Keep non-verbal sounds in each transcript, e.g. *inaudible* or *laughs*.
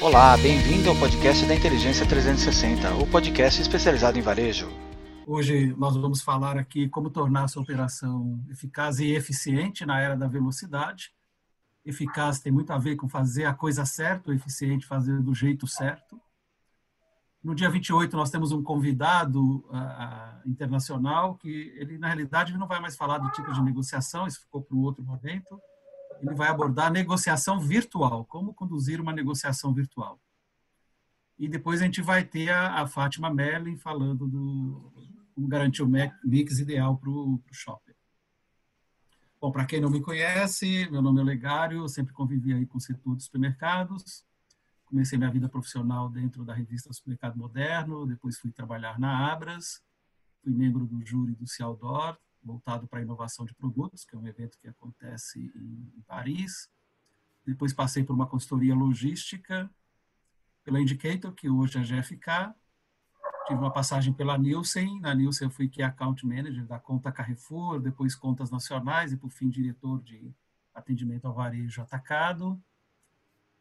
Olá, bem-vindo ao podcast da Inteligência 360, o podcast especializado em varejo. Hoje nós vamos falar aqui como tornar essa operação eficaz e eficiente na era da velocidade. Eficaz tem muito a ver com fazer a coisa certa, eficiente fazer do jeito certo. No dia 28 nós temos um convidado uh, internacional que ele na realidade não vai mais falar do tipo de negociação, isso ficou para um outro momento ele vai abordar negociação virtual, como conduzir uma negociação virtual. E depois a gente vai ter a, a Fátima Merlin falando do como garantir o mix ideal para o shopper. Bom, para quem não me conhece, meu nome é Legário, eu sempre convivi aí com o setor de supermercados. Comecei minha vida profissional dentro da revista Supermercado Moderno, depois fui trabalhar na Abras, fui membro do júri do Cialdor, voltado para inovação de produtos, que é um evento que acontece em, Paris. Depois passei por uma consultoria logística pela Indicator, que hoje é a GFK. Tive uma passagem pela Nielsen. Na Nielsen eu fui Key Account Manager da conta Carrefour, depois contas nacionais e, por fim, diretor de atendimento ao varejo atacado.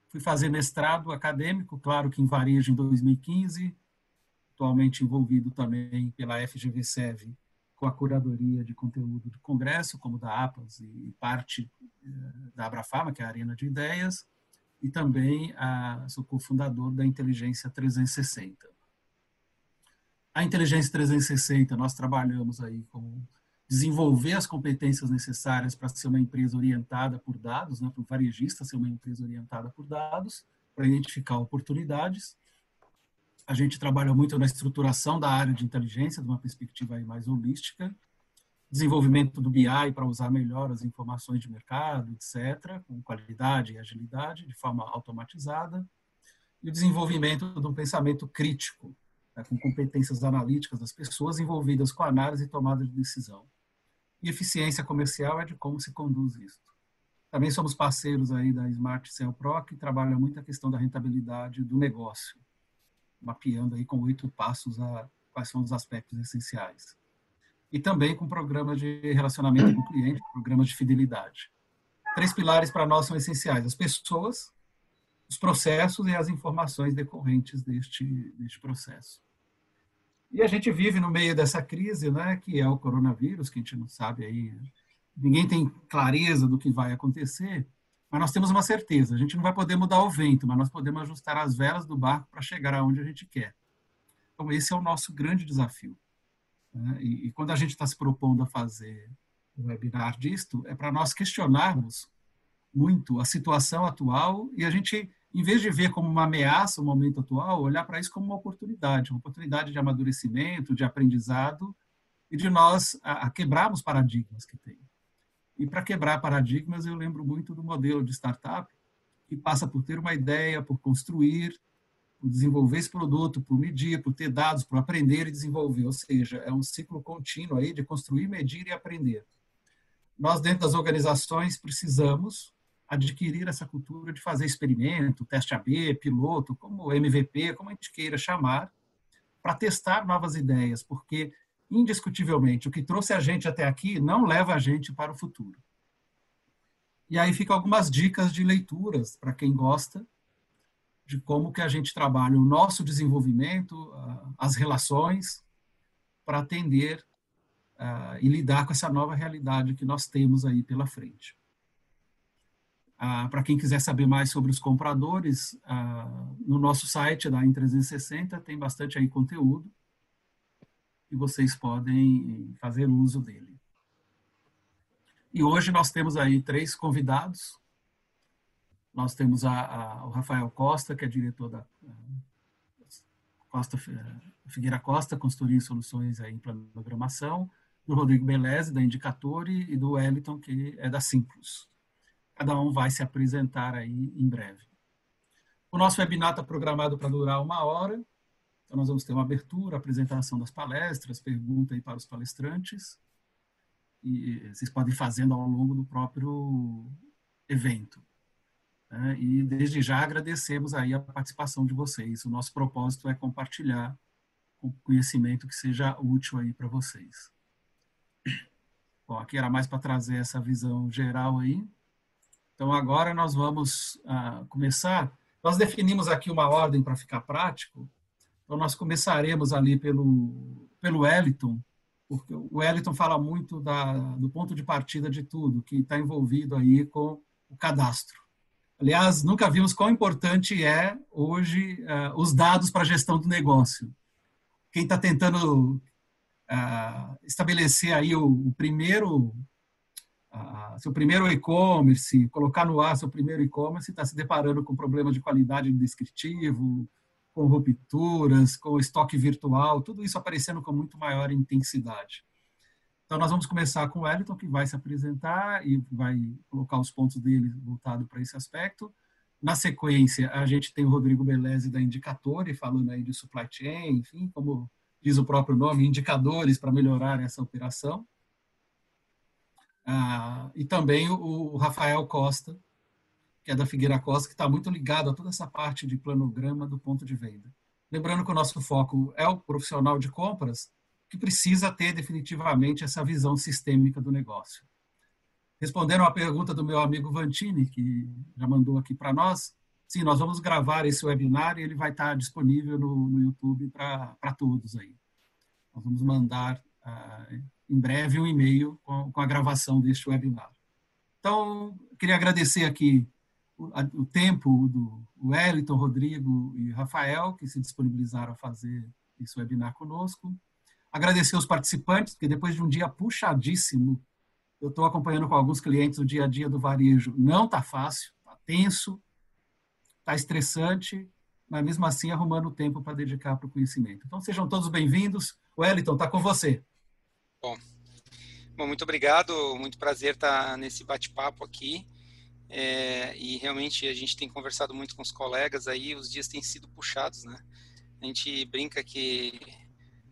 Fui fazer mestrado acadêmico, claro que em varejo em 2015, atualmente envolvido também pela FGV-SEV com a curadoria de conteúdo do Congresso, como da APAS e parte eh, da Abrafarma, que é a Arena de Ideias, e também a, sou cofundador da Inteligência 360. A Inteligência 360, nós trabalhamos aí com desenvolver as competências necessárias para ser uma empresa orientada por dados, né, para o varejista ser uma empresa orientada por dados, para identificar oportunidades a gente trabalha muito na estruturação da área de inteligência, de uma perspectiva aí mais holística, desenvolvimento do BI para usar melhor as informações de mercado, etc., com qualidade e agilidade, de forma automatizada, e o desenvolvimento de um pensamento crítico, né, com competências analíticas das pessoas envolvidas com análise e tomada de decisão. E eficiência comercial é de como se conduz isso. Também somos parceiros aí da Smart Cell Pro, que trabalha muito a questão da rentabilidade do negócio mapeando aí com oito passos a, quais são os aspectos essenciais. E também com programas de relacionamento com o cliente, programas de fidelidade. Três pilares para nós são essenciais: as pessoas, os processos e as informações decorrentes deste, deste processo. E a gente vive no meio dessa crise, né, que é o coronavírus, que a gente não sabe aí, ninguém tem clareza do que vai acontecer, mas nós temos uma certeza: a gente não vai poder mudar o vento, mas nós podemos ajustar as velas do barco para chegar aonde a gente quer. Então, esse é o nosso grande desafio. Né? E, e, quando a gente está se propondo a fazer um webinar disto, é para nós questionarmos muito a situação atual e a gente, em vez de ver como uma ameaça o momento atual, olhar para isso como uma oportunidade uma oportunidade de amadurecimento, de aprendizado e de nós a, a quebrarmos paradigmas que tem. E para quebrar paradigmas, eu lembro muito do modelo de startup, que passa por ter uma ideia, por construir, por desenvolver esse produto, por medir, por ter dados, por aprender e desenvolver. Ou seja, é um ciclo contínuo aí de construir, medir e aprender. Nós, dentro das organizações, precisamos adquirir essa cultura de fazer experimento, teste AB, piloto, como MVP, como a gente queira chamar, para testar novas ideias, porque indiscutivelmente, o que trouxe a gente até aqui não leva a gente para o futuro. E aí ficam algumas dicas de leituras para quem gosta de como que a gente trabalha o nosso desenvolvimento, as relações, para atender e lidar com essa nova realidade que nós temos aí pela frente. para quem quiser saber mais sobre os compradores, no nosso site da Em360 tem bastante aí conteúdo e vocês podem fazer uso dele. E hoje nós temos aí três convidados. Nós temos a, a, o Rafael Costa, que é diretor da Costa, Figueira Costa, consultoria em soluções aí em programação, do Rodrigo Beleze, da Indicatore, e do Wellington, que é da Simplus. Cada um vai se apresentar aí em breve. O nosso webinar está programado para durar uma hora, então, nós vamos ter uma abertura, apresentação das palestras, pergunta aí para os palestrantes, e vocês podem ir fazendo ao longo do próprio evento. Né? E desde já agradecemos aí a participação de vocês. O nosso propósito é compartilhar o conhecimento que seja útil aí para vocês. Bom, aqui era mais para trazer essa visão geral aí. Então agora nós vamos uh, começar Nós definimos aqui uma ordem para ficar prático, então nós começaremos ali pelo, pelo Wellington, porque o Wellington fala muito da, do ponto de partida de tudo, que está envolvido aí com o cadastro. Aliás, nunca vimos quão importante é hoje uh, os dados para a gestão do negócio. Quem está tentando uh, estabelecer aí o, o primeiro seu primeiro e-commerce, colocar no ar seu primeiro e-commerce, está se deparando com problemas de qualidade descritivo, com rupturas, com estoque virtual, tudo isso aparecendo com muito maior intensidade. Então, nós vamos começar com o Wellington, que vai se apresentar e vai colocar os pontos dele voltado para esse aspecto. Na sequência, a gente tem o Rodrigo Beleze da Indicatore, falando aí de supply chain, enfim, como diz o próprio nome, indicadores para melhorar essa operação. Ah, e também o, Rafael Costa, que é da Figueira Costa, que está muito ligado a toda essa parte de planograma do ponto de venda. Lembrando que o nosso foco é o profissional de compras, que precisa ter definitivamente essa visão sistêmica do negócio. Respondendo à pergunta do meu amigo Vantini, que já mandou aqui para nós, sim, nós vamos gravar esse webinar e ele vai estar disponível no, no YouTube para todos aí. Nós vamos mandar ah, em breve um e-mail com, com, a gravação deste webinar. Então, queria agradecer aqui o, tempo do Wellington, Rodrigo e Rafael, que se disponibilizaram a fazer esse webinar conosco. Agradecer os participantes, porque depois de um dia puxadíssimo, eu estou acompanhando com alguns clientes o dia a dia do varejo. Não está fácil, está tenso, está estressante, mas mesmo assim arrumando tempo para dedicar para o conhecimento. Então sejam todos bem-vindos. Wellington, está com você. Bom, bom, muito obrigado, muito prazer estar nesse bate-papo aqui. É, e realmente a gente tem conversado muito com os colegas aí, os dias têm sido puxados, né? A gente brinca que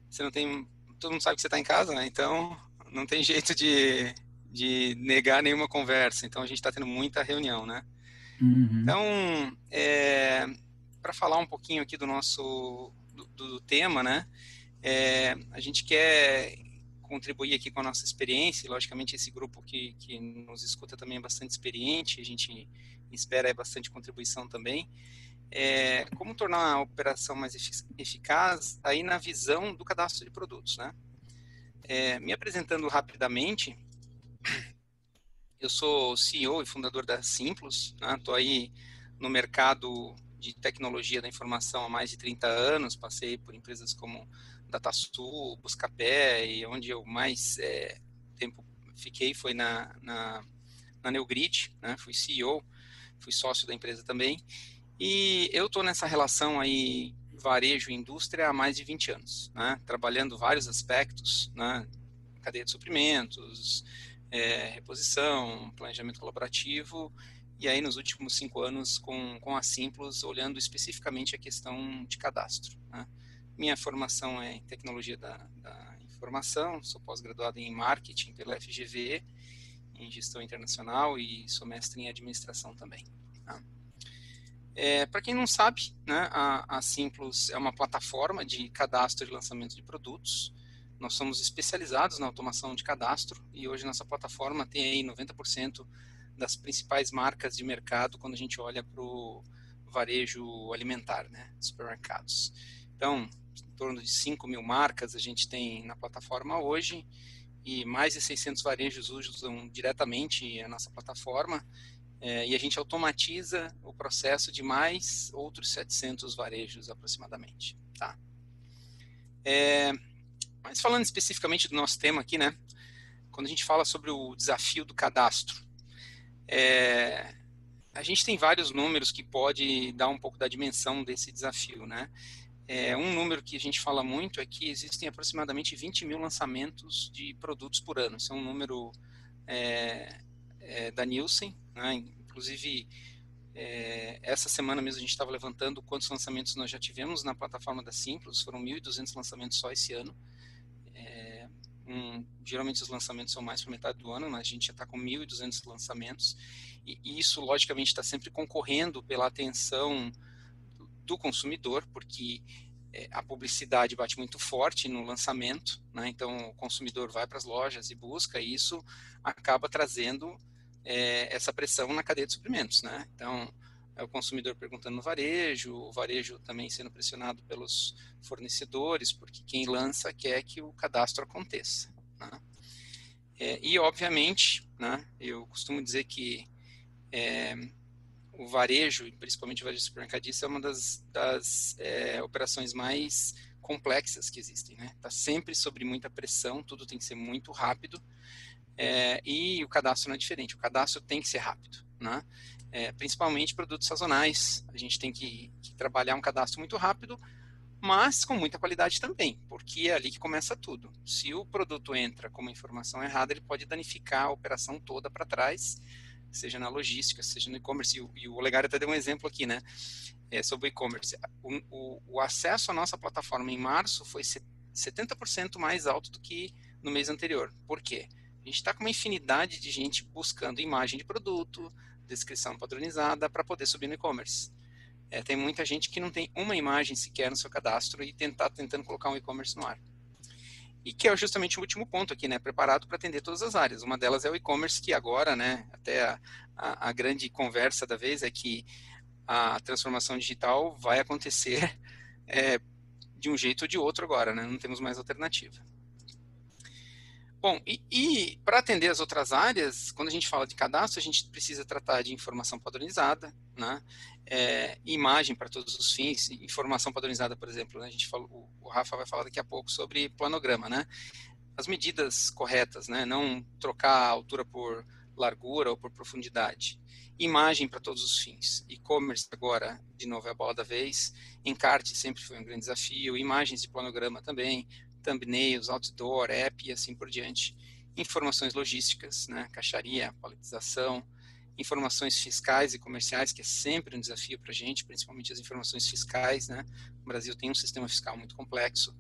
você não tem, todo mundo sabe que você está em casa, né? Então não tem *laughs* jeito de, de negar nenhuma conversa. Então a gente está tendo muita reunião, né? Uhum. Então, é, para falar um pouquinho aqui do nosso do, do tema, né? É, a gente quer contribuir aqui com a nossa experiência, logicamente esse grupo que, que nos escuta também é bastante experiente, a gente espera bastante contribuição também. É, como tornar a operação mais eficaz aí na visão do cadastro de produtos, né? É, me apresentando rapidamente, eu sou CEO e fundador da Simplos, estou né? aí no mercado de tecnologia da informação há mais de 30 anos, passei por empresas como DataSul, Buscapé, e onde eu mais é, tempo fiquei foi na, na, na Neugrid, né? fui CEO, fui sócio da empresa também, e eu estou nessa relação aí varejo e indústria há mais de 20 anos, né? trabalhando vários aspectos, né? cadeia de suprimentos, é, reposição, planejamento colaborativo, e aí nos últimos cinco anos com, com a Simplos, olhando especificamente a questão de cadastro. Né? Minha formação é em tecnologia da, da informação, sou pós-graduado em marketing pela FGV, em gestão internacional e sou mestre em administração também. Tá? É, Para quem não sabe, né, a, a é uma plataforma de cadastro e lançamento de produtos. Nós somos especializados na automação de cadastro e hoje nossa plataforma tem aí 90% das principais marcas de mercado quando a gente olha para o varejo alimentar, né, supermercados. Então, em torno de 5 mil marcas a gente tem na plataforma hoje e mais de 600 varejos usam diretamente a nossa plataforma é, e a gente automatiza o processo de mais outros 700 varejos aproximadamente, tá? É, mas falando especificamente do nosso tema aqui, né? Quando a gente fala sobre o desafio do cadastro, é, a gente tem vários números que pode dar um pouco da dimensão desse desafio, né? É, um número que a gente fala muito é que existem aproximadamente 20 mil lançamentos de produtos por ano. Esse é um número é, é, da Nielsen. Né? Inclusive, é, essa semana mesmo a gente estava levantando quantos lançamentos nós já tivemos na plataforma da Simples. Foram 1.200 lançamentos só esse ano. É, um, geralmente os lançamentos são mais para metade do ano, mas a gente já está com 1.200 lançamentos. E, e isso, logicamente, está sempre concorrendo pela atenção do consumidor, porque é, a publicidade bate muito forte no lançamento, né? então o consumidor vai para as lojas e busca, e isso acaba trazendo é, essa pressão na cadeia de suprimentos. Né? Então, é o consumidor perguntando no varejo, o varejo também sendo pressionado pelos fornecedores, porque quem lança quer que o cadastro aconteça. Né? É, e, obviamente, né, eu costumo dizer que é, o varejo, principalmente o varejo supermercadista, é uma das, das é, operações mais complexas que existem. Está né? Tá sempre sobre muita pressão, tudo tem que ser muito rápido, é, e o cadastro não é diferente, o cadastro tem que ser rápido. Né? é, principalmente produtos sazonais. A gente tem que, que, trabalhar um cadastro muito rápido, mas com muita qualidade também, porque é ali que começa tudo. Se o produto entra com uma informação errada, ele pode danificar a operação toda para trás, seja na logística, seja no e-commerce. E, o Olegário até deu um exemplo aqui, né? É, sobre o e-commerce. O, o, o acesso à nossa plataforma em março foi 70% mais alto do que no mês anterior. Por quê? A gente está com uma infinidade de gente buscando imagem de produto, descrição padronizada para poder subir no e-commerce. É, tem muita gente que não tem uma imagem sequer no seu cadastro e tentar tentando colocar um e-commerce no ar. E que é justamente o último ponto aqui, né? Preparado para atender todas as áreas. Uma delas é o e-commerce, que agora, né? Até a, a, a grande conversa da vez é que a transformação digital vai acontecer *laughs* é, de um jeito ou de outro agora, né? Não temos mais alternativa. Bom, e, e para atender as outras áreas, quando a gente fala de cadastro, a gente precisa tratar de informação padronizada, né? É, imagem para todos os fins, informação padronizada, por exemplo, né? a gente falou, o Rafa vai falar daqui a pouco sobre planograma, né? As medidas corretas, né? Não trocar a altura por largura ou por profundidade. Imagem para todos os fins. E-commerce agora, de novo, é a bola da vez. Encarte sempre foi um grande desafio. Imagens de planograma também thumbnails, outdoor, app e assim por diante. Informações logísticas, né, caixaria, paletização, informações fiscais e comerciais, que é sempre um desafio para a gente, principalmente as informações fiscais. Né? O Brasil tem um sistema fiscal muito complexo.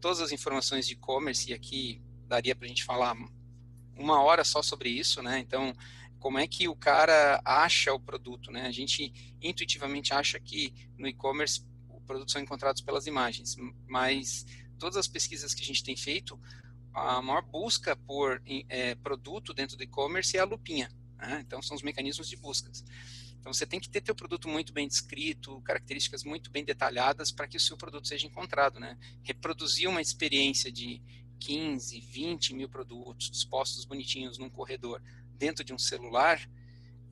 Todas as informações de e-commerce, e aqui daria para a gente falar uma hora só sobre isso, né? Então, como é que o cara acha o produto, né? A gente intuitivamente acha que no e-commerce os produtos são encontrados pelas imagens, mas todas as pesquisas que a gente tem feito, a maior busca por é, produto dentro do e-commerce é a lupinha. Né? Então, são os mecanismos de buscas. Então, você tem que ter teu produto muito bem descrito, características muito bem detalhadas para que o seu produto seja encontrado. Né? Reproduzir uma experiência de 15, 20 mil produtos dispostos bonitinhos num corredor dentro de um celular,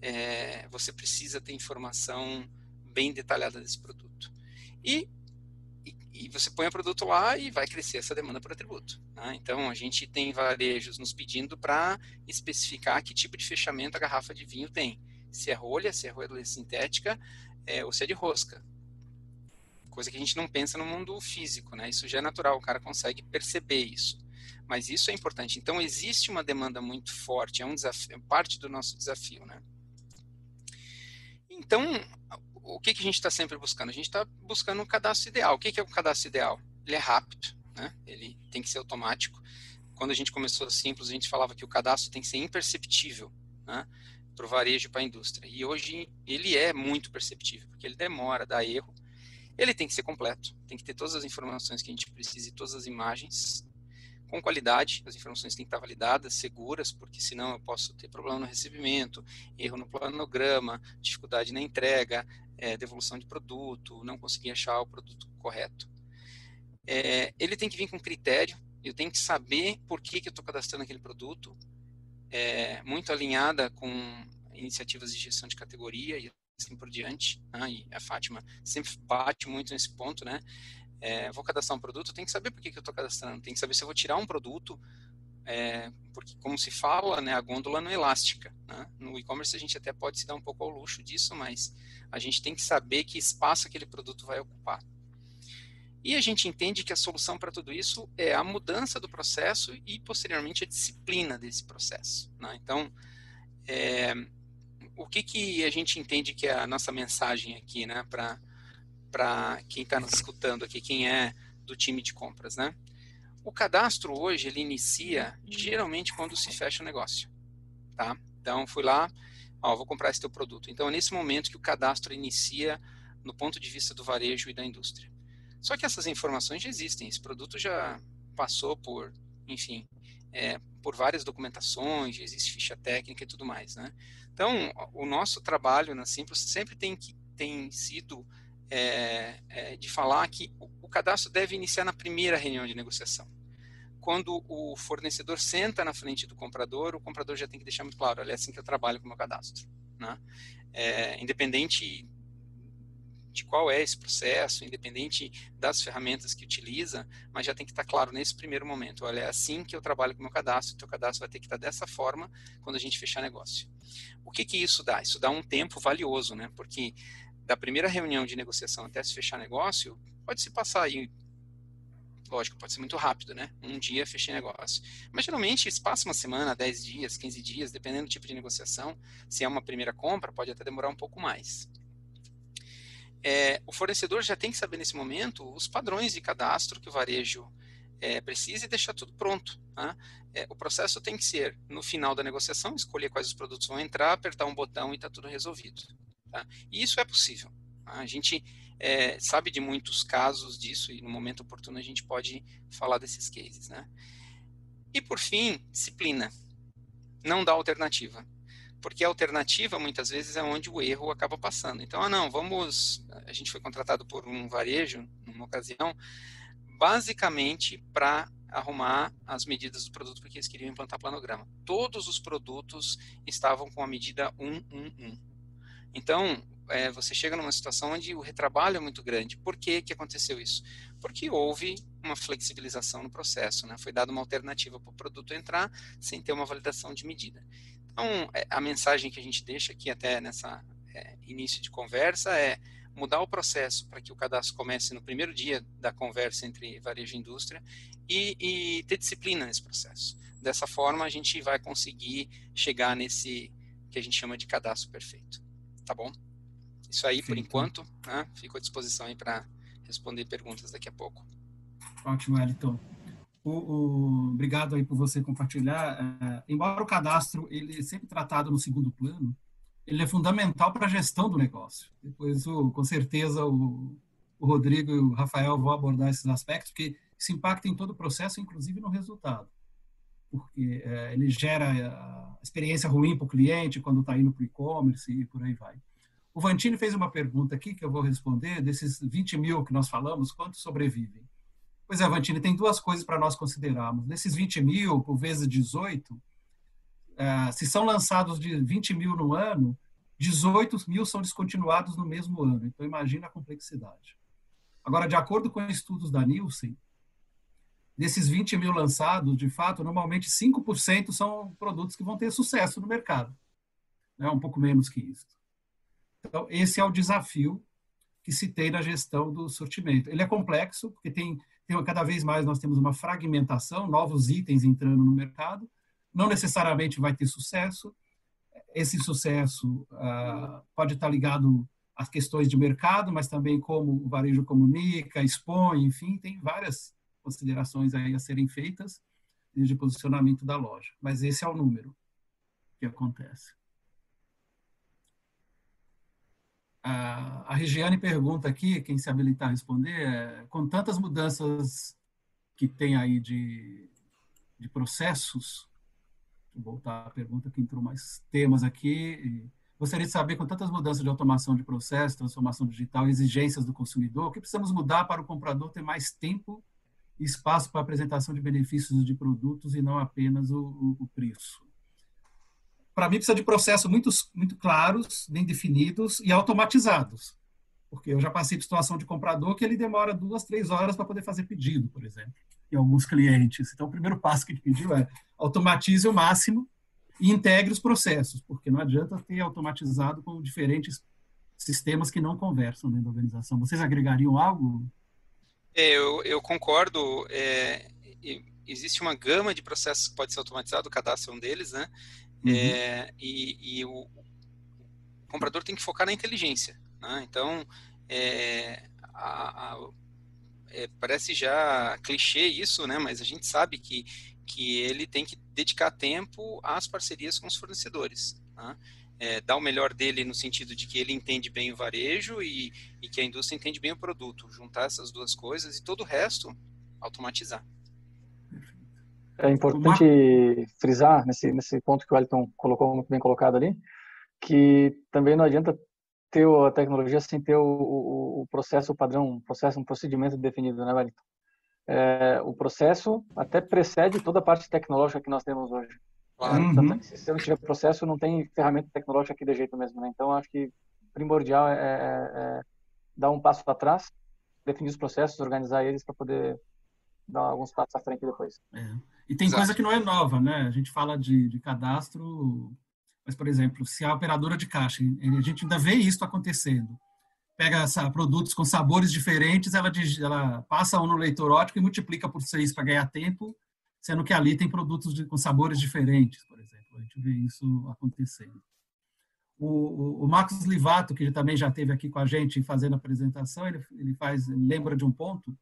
é, você precisa ter informação bem detalhada desse produto. E e você põe o produto lá e vai crescer essa demanda por atributo. Né? Então, a gente tem varejos nos pedindo para especificar que tipo de fechamento a garrafa de vinho tem. Se é rolha, se é rolha sintética, é, ou se é de rosca. Coisa que a gente não pensa no mundo físico, né? Isso já é natural, o cara consegue perceber isso. Mas isso é importante. Então, existe uma demanda muito forte, é um desafio, é parte do nosso desafio, né? Então, o que, que a gente está sempre buscando? A gente está buscando um cadastro ideal. O que, que é um cadastro ideal? Ele é rápido, né? ele tem que ser automático. Quando a gente começou simples, a gente falava que o cadastro tem que ser imperceptível né? para o varejo para a indústria. E hoje ele é muito perceptível, porque ele demora, dá erro. Ele tem que ser completo, tem que ter todas as informações que a gente precisa e todas as imagens com qualidade, as informações têm que estar validadas, seguras, porque senão eu posso ter problema no recebimento, erro no planograma, dificuldade na entrega, é, devolução de produto, não conseguir achar o produto correto. É, ele tem que vir com critério, eu tenho que saber por que, que eu estou cadastrando aquele produto, é, muito alinhada com iniciativas de gestão de categoria e assim por diante. Né? E a Fátima sempre bate muito nesse ponto, né? É, vou cadastrar um produto, tem que saber por que, que eu estou cadastrando, tem que saber se eu vou tirar um produto, é, porque como se fala, né, a gôndola não é elástica. Né? No e-commerce a gente até pode se dar um pouco ao luxo disso, mas a gente tem que saber que espaço aquele produto vai ocupar. E a gente entende que a solução para tudo isso é a mudança do processo e, posteriormente, a disciplina desse processo. Né? Então, é, o que, que a gente entende que é a nossa mensagem aqui, né, para quem está nos escutando aqui, quem é do time de compras, né? O cadastro hoje ele inicia geralmente quando se fecha o negócio, tá? Então fui lá, ó, vou comprar esse teu produto. Então é nesse momento que o cadastro inicia no ponto de vista do varejo e da indústria. Só que essas informações já existem, esse produto já passou por, enfim, é, por várias documentações, existe ficha técnica e tudo mais, né? Então, o nosso trabalho na Simples sempre tem, que, tem sido é, é, de falar que o cadastro deve iniciar na primeira reunião de negociação. Quando o fornecedor senta na frente do comprador, o comprador já tem que deixar muito claro, é assim que eu trabalho com o meu cadastro. Né? É, independente de qual é esse processo, independente das ferramentas que utiliza, mas já tem que estar claro nesse primeiro momento. Olha, é assim que eu trabalho com o meu cadastro, o teu cadastro vai ter que estar dessa forma quando a gente fechar negócio. O que que isso dá? Isso dá um tempo valioso, né? Porque da primeira reunião de negociação até se fechar negócio, pode se passar aí lógico, pode ser muito rápido, né? Um dia fechei negócio. Mas geralmente se passa uma semana, 10 dias, 15 dias, dependendo do tipo de negociação. Se é uma primeira compra, pode até demorar um pouco mais é, o fornecedor já tem que saber nesse momento os padrões de cadastro que o varejo é, precisa e deixar tudo pronto. Tá? É, o processo tem que ser, no final da negociação, escolher quais os produtos vão entrar, apertar um botão e está tudo resolvido. Tá? E isso é possível. Tá? A gente é, sabe de muitos casos disso e no momento oportuno a gente pode falar desses cases. Né? E por fim, disciplina. Não dá alternativa porque a alternativa muitas vezes é onde o erro acaba passando. Então, ah, não, vamos. A gente foi contratado por um varejo, numa ocasião, basicamente para arrumar as medidas do produto porque eles queriam implantar planograma. Todos os produtos estavam com a medida 111. Então, é, você chega numa situação onde o retrabalho é muito grande. Por que, que aconteceu isso? Porque houve uma flexibilização no processo, né? foi dada uma alternativa para o produto entrar sem ter uma validação de medida. Então, é, a mensagem que a gente deixa aqui até nessa é, início de conversa é mudar o processo para que o cadastro comece no primeiro dia da conversa entre varejo e indústria e, e, ter disciplina nesse processo. Dessa forma, a gente vai conseguir chegar nesse que a gente chama de cadastro perfeito. Tá bom? Isso aí, Sim, por enquanto, né? fico à disposição aí para responder perguntas daqui a pouco. Ótimo, Elton. O, o, obrigado aí por você compartilhar. É, embora o cadastro ele é sempre tratado no segundo plano, ele é fundamental para a gestão do negócio. Depois, o, com certeza, o, o Rodrigo e o Rafael vão abordar esses aspectos, porque isso impacta em todo o processo, inclusive no resultado. Porque é, ele gera a experiência ruim para o cliente quando está indo para o e-commerce e por aí vai. O Vantini fez uma pergunta aqui que eu vou responder. Desses 20 mil que nós falamos, quantos sobrevivem? Pois é, Vantini, tem duas coisas para nós considerarmos. Nesses 20 mil, por vezes 18, é, se são lançados de 20 mil no ano, 18 mil são descontinuados no mesmo ano. Então, imagina a complexidade. Agora, de acordo com estudos da Nielsen, desses 20 mil lançados, de fato, normalmente 5% são produtos que vão ter sucesso no mercado. É um pouco menos que isso. Então, esse é o desafio que se tem na gestão do sortimento. Ele é complexo, porque tem tem, cada vez mais nós temos uma fragmentação, novos itens entrando no mercado, não necessariamente vai ter sucesso. Esse sucesso ah, pode estar ligado às questões de mercado, mas também como o varejo comunica, expõe, enfim, tem várias considerações aí a serem feitas o posicionamento da loja. Mas esse é o número que acontece. A, Regiane pergunta aqui, quem se habilitar a responder, é, com tantas mudanças que tem aí de, de processos, vou voltar à pergunta que entrou mais temas aqui, gostaria de saber, com tantas mudanças de automação de processo, transformação digital, exigências do consumidor, o que precisamos mudar para o comprador ter mais tempo espaço para apresentação de benefícios de produtos e não apenas o, o, o preço? para mim precisa de processos muito, muito claros, bem definidos e automatizados. Porque eu já passei por situação de comprador que ele demora duas, três horas para poder fazer pedido, por exemplo, em alguns clientes. Então, o primeiro passo que ele pediu é automatize o máximo e integre os processos, porque não adianta ter automatizado com diferentes sistemas que não conversam dentro da organização. Vocês agregariam algo? É, eu, eu concordo. É, existe uma gama de processos que pode ser automatizado, o cadastro é um deles, né? Uhum. É, e, e o, o, comprador tem que focar na inteligência. Né? Então, é, a, a, é, parece já clichê isso, né? mas a gente sabe que, que ele tem que dedicar tempo às parcerias com os fornecedores. Né? É, o melhor dele no sentido de que ele entende bem o varejo e, e que a indústria entende bem o produto. Juntar essas duas coisas e todo o resto automatizar. É importante frisar nesse, nesse ponto que o Wellington colocou muito bem colocado ali, que também não adianta ter a tecnologia sem ter o, o, o processo padrão, um processo, um procedimento definido, né, Wellington? É, o processo até precede toda a parte tecnológica que nós temos hoje. Claro. Uhum. Se não tiver processo, não tem ferramenta tecnológica aqui de jeito mesmo, né? Então, acho que primordial é, é, é dar um passo atrás, definir os processos, organizar eles para poder dar alguns passos à frente depois. É. E tem Exato. coisa que não é nova, né? A gente fala de, de cadastro, mas, por exemplo, se a operadora de caixa, a gente ainda vê isso acontecendo. Pega produtos com sabores diferentes, ela, ela passa um no leitor ótico e multiplica por seis para ganhar tempo, sendo que ali tem produtos de, com sabores diferentes, por exemplo. A gente vê isso acontecendo. O, o, o, Marcos Livato, que também já esteve aqui com a gente fazendo a apresentação, ele, ele faz, ele lembra de um ponto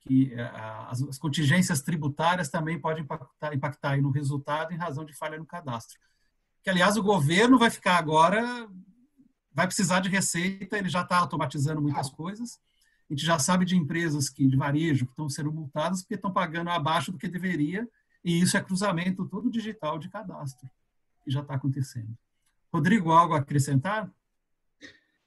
que é, as, as, contingências tributárias também podem impactar, impactar no resultado em razão de falha no cadastro. Que, aliás, o governo vai ficar agora, vai precisar de receita, ele já está automatizando muitas coisas. A gente já sabe de empresas que, de varejo que estão sendo multadas porque estão pagando abaixo do que deveria, e isso é cruzamento todo digital de cadastro, que já está acontecendo. Rodrigo, algo a acrescentar?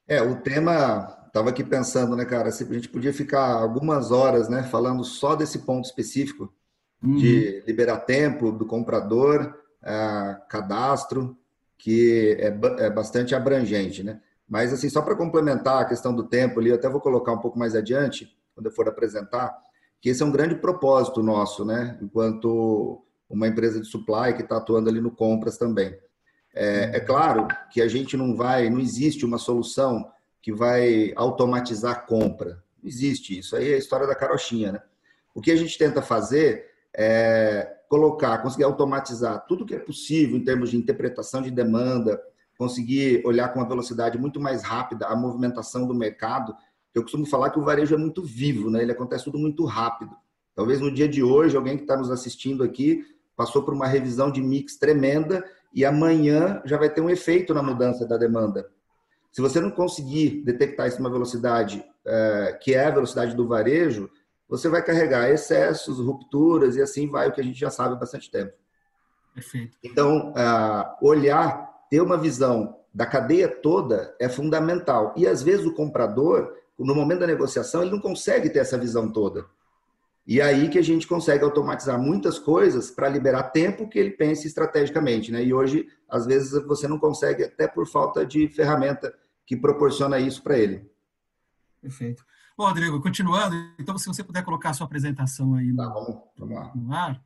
É, o tema, estava aqui pensando, né, cara, se a gente podia ficar algumas horas, né, falando só desse ponto específico, uhum. de liberar tempo do comprador, é, cadastro, que é, é bastante abrangente, né? Mas, assim, só para complementar a questão do tempo ali, eu até vou colocar um pouco mais adiante, quando eu for apresentar, que esse é um grande propósito nosso, né? Enquanto uma empresa de supply que está atuando ali no compras também. É, é, claro que a gente não vai, não existe uma solução que vai automatizar a compra. Não existe isso. Aí é a história da carochinha, né? O que a gente tenta fazer é colocar, conseguir automatizar tudo que é possível em termos de interpretação de demanda, conseguir olhar com uma velocidade muito mais rápida a movimentação do mercado. Eu costumo falar que o varejo é muito vivo, né? Ele acontece tudo muito rápido. Talvez no dia de hoje, alguém que está nos assistindo aqui passou por uma revisão de mix tremenda e amanhã já vai ter um efeito na mudança da demanda. Se você não conseguir detectar isso numa velocidade é, que é a velocidade do varejo, você vai carregar excessos, rupturas e assim vai o que a gente já sabe há bastante tempo. Perfeito. Então, uh, olhar, ter uma visão da cadeia toda é fundamental. E às vezes o comprador, no momento da negociação, ele não consegue ter essa visão toda. E aí que a gente consegue automatizar muitas coisas para liberar tempo que ele pense estrategicamente, né? E hoje, às vezes, você não consegue até por falta de ferramenta que proporciona isso para ele. Perfeito. Bom, Rodrigo, continuando, então se você puder colocar a sua apresentação aí no, tá, lá. no ar.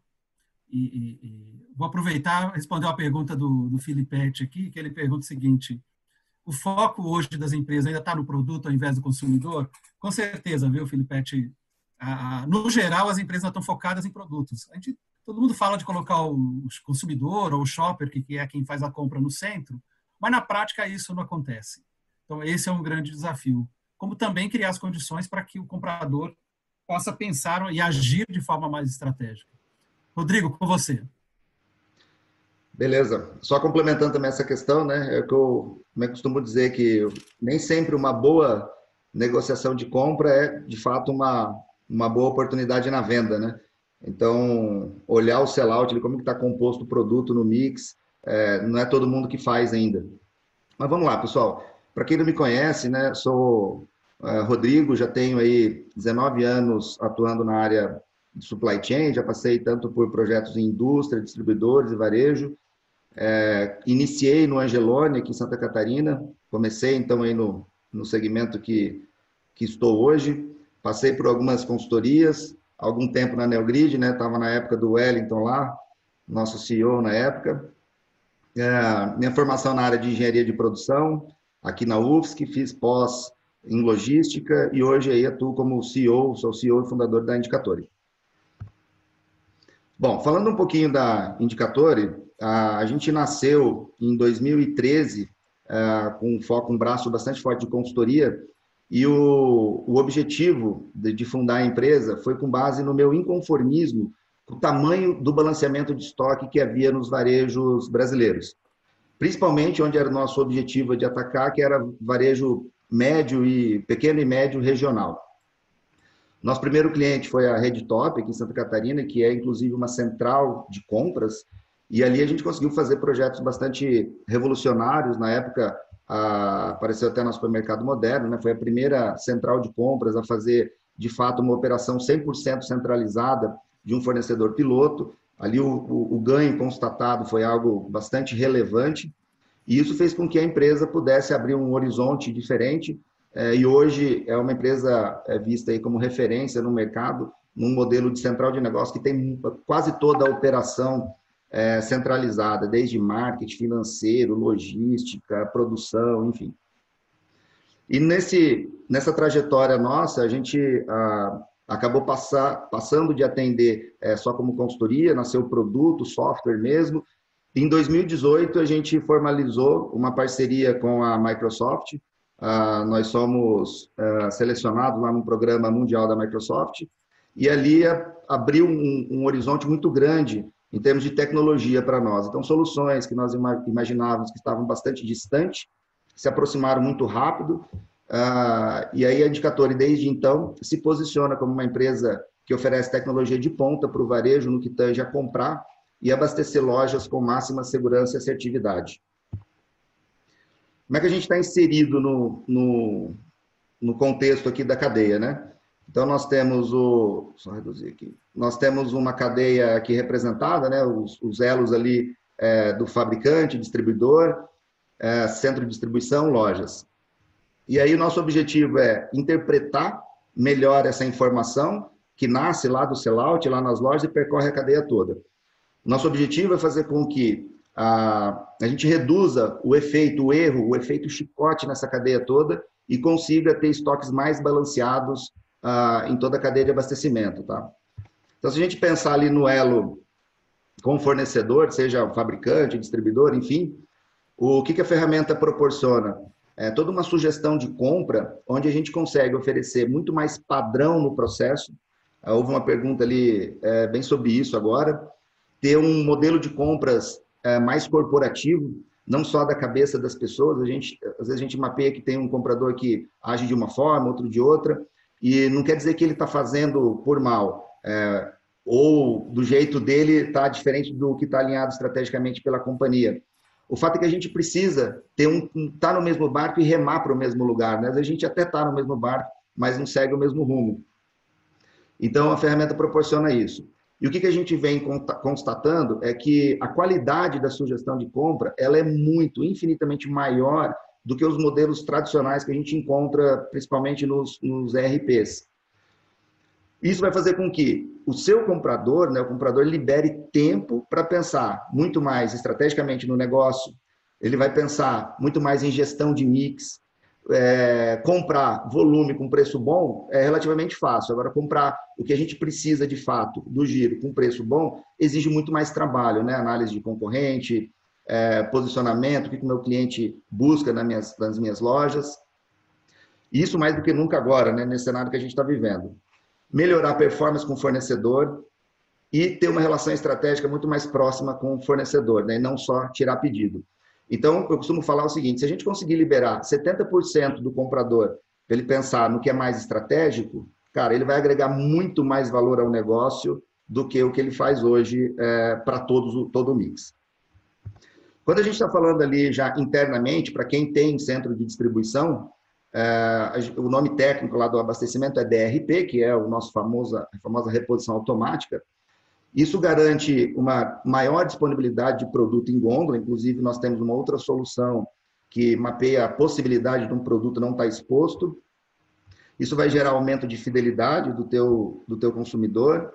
E, e, vou aproveitar responder uma pergunta do, do Filipete aqui, que ele pergunta o seguinte, o foco hoje das empresas ainda está no produto ao invés do consumidor? Com certeza, viu, Filipete? no geral, as empresas estão focadas em produtos. A gente, todo mundo fala de colocar o consumidor ou o shopper, que é quem faz a compra, no centro, mas na prática isso não acontece. Então, esse é um grande desafio. Como também criar as condições para que o comprador possa pensar e agir de forma mais estratégica. Rodrigo, com você. Beleza. Só complementando também essa questão, né? É que eu, como eu costumo dizer que nem sempre uma boa negociação de compra é, de fato, uma, uma boa oportunidade na venda, né? Então, olhar o sellout, como está composto o produto no mix, é, não é todo mundo que faz ainda. Mas vamos lá, pessoal. Para quem não me conhece, né, sou é, Rodrigo, já tenho aí 19 anos atuando na área supply chain, já passei tanto por projetos em indústria, distribuidores e varejo. É, iniciei no Angelone, aqui em Santa Catarina, comecei então aí no, no segmento que, que estou hoje. Passei por algumas consultorias, algum tempo na Neogrid, né? Estava na época do Wellington lá, nosso CEO na época. É, minha formação na área de engenharia de produção, aqui na UFSC, fiz pós em logística e hoje aí atuo como CEO, sou CEO e fundador da Indicatore. Bom, falando um pouquinho da Indicatore, a gente nasceu em 2013 é, com um foco, um braço bastante forte de consultoria e o, o objetivo de, de, fundar a empresa foi com base no meu inconformismo com o tamanho do balanceamento de estoque que havia nos varejos brasileiros. Principalmente onde era o nosso objetivo de atacar, que era varejo médio e pequeno e médio regional. Nosso primeiro cliente foi a Rede Top, aqui em Santa Catarina, que é inclusive uma central de compras, e ali a gente conseguiu fazer projetos bastante revolucionários. Na época, apareceu até no supermercado moderno, né? foi a primeira central de compras a fazer, de fato, uma operação 100% centralizada de um fornecedor piloto. Ali o, o, o ganho constatado foi algo bastante relevante, e isso fez com que a empresa pudesse abrir um horizonte diferente, e hoje é uma empresa é, vista aí como referência no mercado, num modelo de central de negócio que tem quase toda a operação é, centralizada, desde marketing, financeiro, logística, produção, enfim. E nesse, nessa trajetória nossa, a gente ah, acabou passar, passando de atender é, só como consultoria, nasceu produto, software mesmo. Em 2018, a gente formalizou uma parceria com a Microsoft. Ah, nós somos ah, selecionados lá no programa mundial da Microsoft e ali abriu um, um horizonte muito grande em termos de tecnologia para nós. Então, soluções que nós imaginávamos que estavam bastante distantes se aproximaram muito rápido. Uh, e aí a Indicatori, desde então, se posiciona como uma empresa que oferece tecnologia de ponta para o varejo no que tange a comprar e abastecer lojas com máxima segurança e assertividade. Como é que a gente está inserido no, no, no contexto aqui da cadeia, né? Então, nós temos o. Só reduzir aqui. Nós temos uma cadeia aqui representada, né? Os, os elos ali é, do fabricante, distribuidor, é, centro de distribuição, lojas. E aí, o nosso objetivo é interpretar melhor essa informação que nasce lá do sellout, lá nas lojas e percorre a cadeia toda. Nosso objetivo é fazer com que a, a gente reduza o efeito, o erro, o efeito chicote nessa cadeia toda e consiga ter estoques mais balanceados ah, em toda a cadeia de abastecimento, tá? Então, se a gente pensar ali no elo com o fornecedor, seja o fabricante, distribuidor, enfim, o que, que a ferramenta proporciona? É toda uma sugestão de compra, onde a gente consegue oferecer muito mais padrão no processo. Ah, houve uma pergunta ali é, bem sobre isso agora. Ter um modelo de compras é, mais corporativo, não só da cabeça das pessoas. A gente, às vezes a gente mapeia que tem um comprador que age de uma forma, outro de outra. E não quer dizer que ele está fazendo por mal, é, ou do jeito dele está diferente do que está alinhado estrategicamente pela companhia. O fato é que a gente precisa ter um estar tá no mesmo barco e remar para o mesmo lugar. Né? A gente até está no mesmo barco, mas não segue o mesmo rumo. Então a ferramenta proporciona isso. E o que, que a gente vem constatando é que a qualidade da sugestão de compra ela é muito, infinitamente maior do que os modelos tradicionais que a gente encontra principalmente nos, nos ERPs. Isso vai fazer com que o seu comprador, né, o comprador libere tempo para pensar muito mais estrategicamente no negócio, ele vai pensar muito mais em gestão de mix, é, comprar volume com preço bom é relativamente fácil. Agora, comprar o que a gente precisa de fato do giro com preço bom exige muito mais trabalho, né? Análise de concorrente, é, posicionamento, o que o meu cliente busca nas minhas, nas minhas lojas. Isso mais do que nunca agora, né, nesse cenário que a gente está vivendo. Melhorar a performance com o fornecedor e ter uma relação estratégica muito mais próxima com o fornecedor, né, e não só tirar pedido. Então, eu costumo falar o seguinte: se a gente conseguir liberar 70% do comprador para ele pensar no que é mais estratégico, cara, ele vai agregar muito mais valor ao negócio do que o que ele faz hoje é, para todos todo o mix. Quando a gente está falando ali já internamente, para quem tem centro de distribuição, é, o nome técnico lá do abastecimento é DRP, que é o nosso famoso, a famosa reposição automática. Isso garante uma maior disponibilidade de produto em gôndola, inclusive nós temos uma outra solução que mapeia a possibilidade de um produto não estar exposto. Isso vai gerar aumento de fidelidade do teu, do teu consumidor.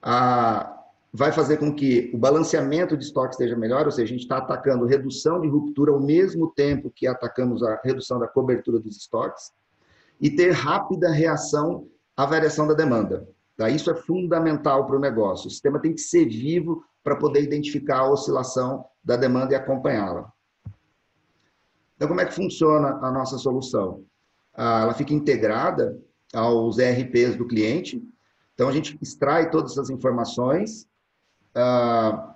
A, vai fazer com que o balanceamento de estoque esteja melhor, ou seja, a gente está atacando redução de ruptura ao mesmo tempo que atacamos a redução da cobertura dos estoques, e ter rápida reação à variação da demanda. Tá? Isso é fundamental para o negócio. O sistema tem que ser vivo para poder identificar a oscilação da demanda e acompanhá-la. Então, como é que funciona a nossa solução? Ah, ela fica integrada aos ERPs do cliente. Então, a gente extrai todas essas informações ah,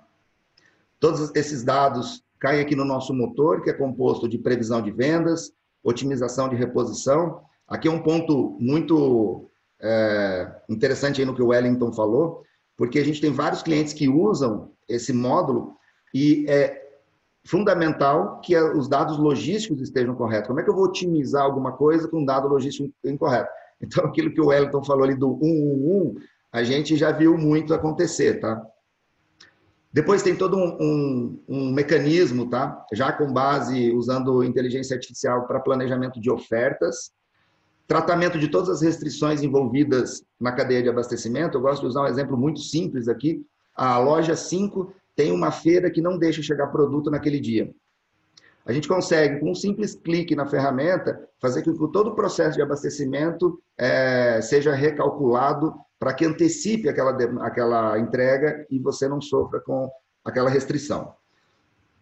todos esses dados caem aqui no nosso motor, que é composto de previsão de vendas, otimização de reposição. Aqui é um ponto muito é, interessante aí no que o Wellington falou, porque a gente tem vários clientes que usam esse módulo e é fundamental que os dados logísticos estejam corretos. Como é que eu vou otimizar alguma coisa com um dado logístico incorreto? *laughs* Então, aquilo que o Wellington falou ali do 111, a gente já viu muito acontecer, tá? Depois tem todo um, um, um mecanismo, tá? Já com base usando inteligência artificial para planejamento de ofertas, tratamento de todas as restrições envolvidas na cadeia de abastecimento. Eu gosto de usar um exemplo muito simples aqui. A loja 5 tem uma feira que não deixa chegar produto naquele dia. A gente consegue, com um simples clique na ferramenta, fazer com que todo o processo de abastecimento é, seja recalculado para que antecipe aquela, aquela entrega e você não sofra com aquela restrição.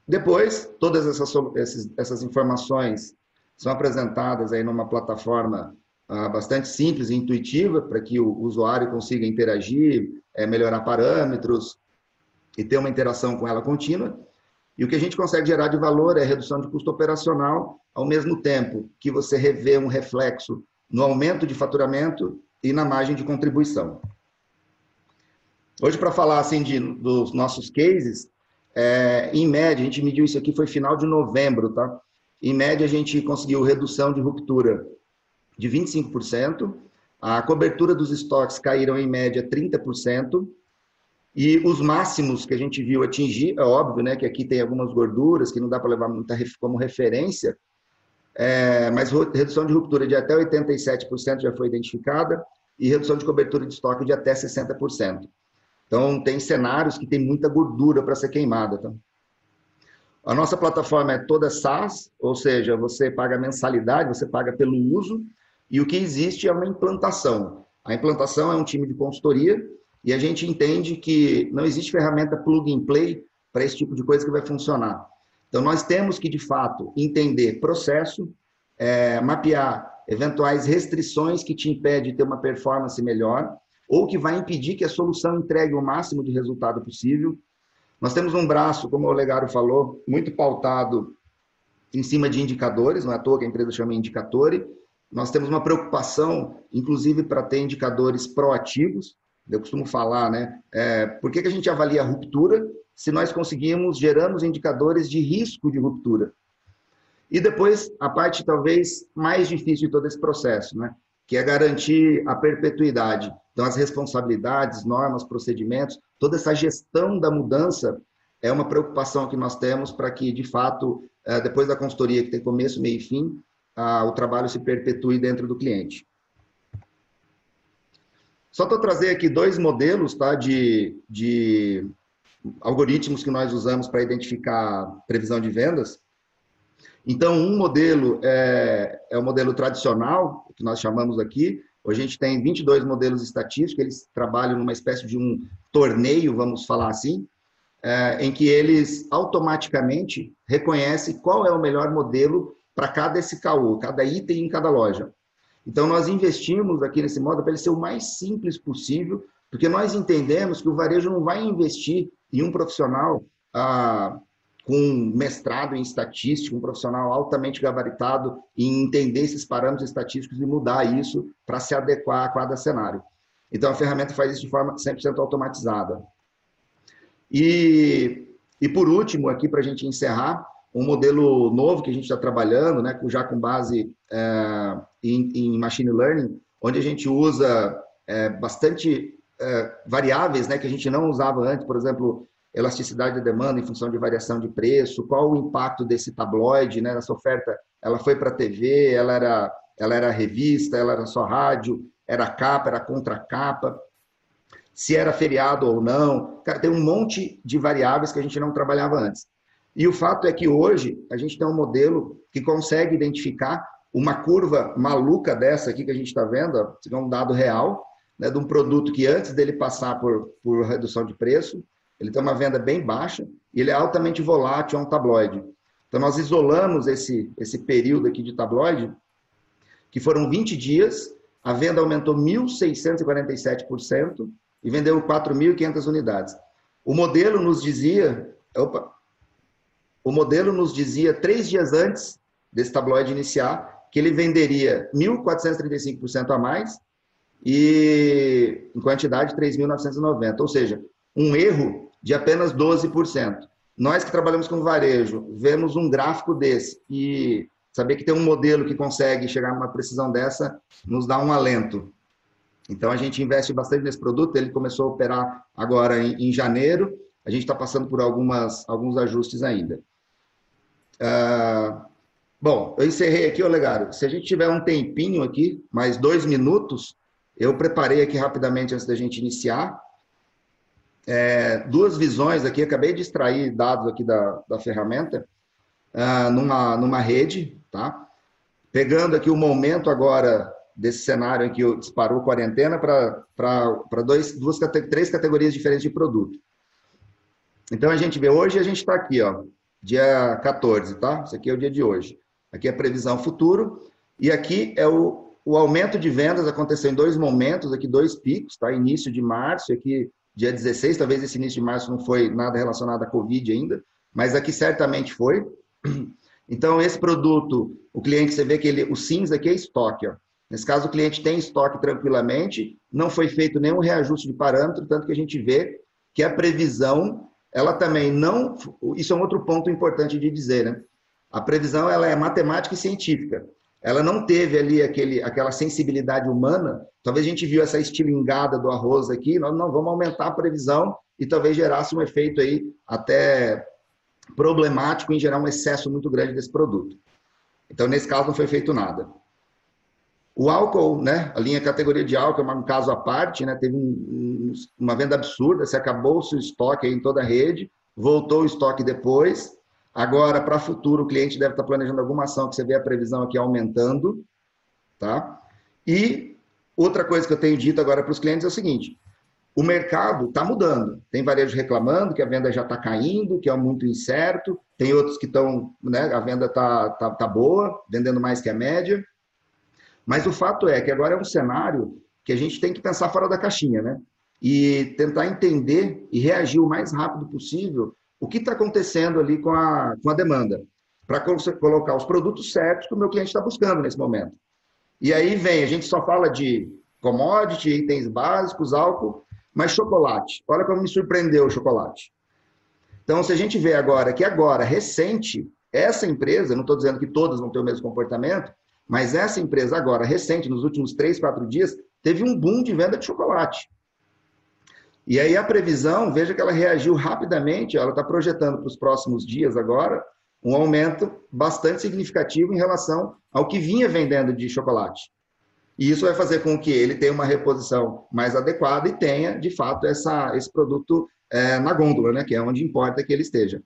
Depois, todas essas, essas informações são apresentadas aí numa plataforma ah, bastante simples e intuitiva para que o usuário consiga interagir, é, melhorar parâmetros e ter uma interação com ela contínua. E o que a gente consegue gerar de valor é redução de custo operacional, ao mesmo tempo que você revê um reflexo no aumento de faturamento e na margem de contribuição. Hoje, para falar assim de, dos nossos cases, é, em média, a gente mediu isso aqui, foi final de novembro, tá? Em média, a gente conseguiu redução de ruptura de 25%, a cobertura dos estoques caíram em média 30%, e os máximos que a gente viu atingir, é óbvio, né, que aqui tem algumas gorduras que não dá para levar muita como referência, é, mas redução de ruptura de até 87% já foi identificada e redução de cobertura de estoque de até 60%. Então, tem cenários que tem muita gordura para ser queimada. Tá? A nossa plataforma é toda SaaS, ou seja, você paga mensalidade, você paga pelo uso, e o que existe é uma implantação. A implantação é um time de consultoria e a gente entende que não existe ferramenta plug and play para esse tipo de coisa que vai funcionar. Então, nós temos que, de fato, entender processo, é, mapear eventuais restrições que te impedem de ter uma performance melhor ou que vai impedir que a solução entregue o máximo de resultado possível. Nós temos um braço, como o Legaro falou, muito pautado em cima de indicadores, não é à toa que a empresa chama Indicatore. Nós temos uma preocupação, inclusive, para ter indicadores proativos, eu costumo falar, né? É, por que, que a gente avalia a ruptura se nós conseguimos, geramos indicadores de risco de ruptura? E depois, a parte talvez mais difícil de todo esse processo, né? Que é garantir a perpetuidade. Então, as responsabilidades, normas, procedimentos, toda essa gestão da mudança é uma preocupação que nós temos para que, de fato, é, depois da consultoria que tem começo, meio e fim, o trabalho se perpetue dentro do cliente. Só para trazer aqui dois modelos tá, de, de algoritmos que nós usamos para identificar previsão de vendas. Então, um modelo é, é o modelo tradicional, que nós chamamos aqui. Hoje a gente tem 22 modelos estatísticos, eles trabalham numa espécie de um torneio, vamos falar assim, é, em que eles automaticamente reconhecem qual é o melhor modelo para cada SKU, cada item em cada loja. Então, nós investimos aqui nesse modo para ele ser o mais simples possível, porque nós entendemos que o varejo não vai investir em um profissional ah, com mestrado em estatística, um profissional altamente gabaritado em entender esses parâmetros estatísticos e mudar isso para se adequar a cada cenário. Então, a ferramenta faz isso de forma 100% automatizada. E, e por último, aqui para a gente encerrar, um modelo novo que a gente está trabalhando, né, já com base é, em, em, machine learning, onde a gente usa é, bastante é, variáveis né, que a gente não usava antes, por exemplo, elasticidade de demanda em função de variação de preço, qual o impacto desse tabloide, né, essa oferta, ela foi para a TV, ela era, ela era revista, ela era só rádio, era capa, era contra-capa, se era feriado ou não. Cara, tem um monte de variáveis que a gente não trabalhava antes. E o fato é que hoje a gente tem um modelo que consegue identificar uma curva maluca dessa aqui que a gente está vendo, é um dado real, né, de um produto que antes dele passar por, por redução de preço, ele tem uma venda bem baixa e ele é altamente volátil, é um tabloide. Então nós isolamos esse, esse período aqui de tabloide, que foram 20 dias, a venda aumentou 1.647% e vendeu 4.500 unidades. O modelo nos dizia, opa, o modelo nos dizia três dias antes desse tabloide iniciar que ele venderia 1.435% a mais e em quantidade 3.990, ou seja, um erro de apenas 12%. Nós que trabalhamos com varejo, vemos um gráfico desse e saber que tem um modelo que consegue chegar numa precisão dessa nos dá um alento. Então a gente investe bastante nesse produto. Ele começou a operar agora em, em janeiro. A gente está passando por algumas, alguns ajustes ainda. Uh, bom, eu encerrei aqui, Olegário. Se a gente tiver um tempinho aqui, mais dois minutos, eu preparei aqui rapidamente antes da gente iniciar. É, duas visões aqui, acabei de extrair dados aqui da, da ferramenta, uh, numa, numa rede, tá? Pegando aqui o momento agora desse cenário em que disparou quarentena para duas, três categorias diferentes de produto. Então a gente vê hoje, a gente está aqui, ó, dia 14, tá? Isso aqui é o dia de hoje. Aqui é a previsão futuro e aqui é o, o aumento de vendas aconteceu em dois momentos, aqui dois picos, tá? Início de março, aqui dia 16, talvez esse início de março não foi nada relacionado à Covid ainda, mas aqui certamente foi. *clears throat* Então, esse produto, o cliente, você vê que ele, o cinza aqui é estoque. Ó. Nesse caso, o cliente tem estoque tranquilamente, não foi feito nenhum reajuste de parâmetro, tanto que a gente vê que a previsão, ela também não. Isso é um outro ponto importante de dizer, né? A previsão ela é matemática e científica. Ela não teve ali aquele, aquela sensibilidade humana. Talvez a gente viu essa estilingada do arroz aqui, nós não vamos aumentar a previsão e talvez gerasse um efeito aí até problemático em gerar um excesso muito grande desse produto. Então, nesse caso, não foi feito nada. O álcool, né, a linha categoria de álcool é um caso à parte, né, teve um, uma venda absurda, se acabou o seu estoque em toda a rede, voltou o estoque depois. Agora, para futuro, o cliente deve estar planejando alguma ação que você vê a previsão aqui aumentando, tá? E outra coisa que eu tenho dito agora para os clientes é o seguinte: o mercado está mudando. Tem varejo reclamando que a venda já está caindo, que é muito incerto. Tem outros que estão, né, a venda está tá, tá boa, vendendo mais que a média. Mas o fato é que agora é um cenário que a gente tem que pensar fora da caixinha, né? E tentar entender e reagir o mais rápido possível o que está acontecendo ali com a, com a demanda, para colocar os produtos certos que o meu cliente está buscando nesse momento. E aí vem, a gente só fala de commodity, itens básicos, álcool, mas chocolate, olha como me surpreendeu o chocolate. Então, se a gente vê agora que agora, recente, essa empresa, não estou dizendo que todas vão ter o mesmo comportamento, mas essa empresa agora, recente, nos últimos três, quatro dias, teve um boom de venda de chocolate. E aí a previsão, veja que ela reagiu rapidamente, ela está projetando para os próximos dias agora um aumento bastante significativo em relação ao que vinha vendendo de chocolate. E isso vai fazer com que ele tenha uma reposição mais adequada e tenha, de fato, essa, esse produto é, na gôndola, né? que é onde importa que ele esteja.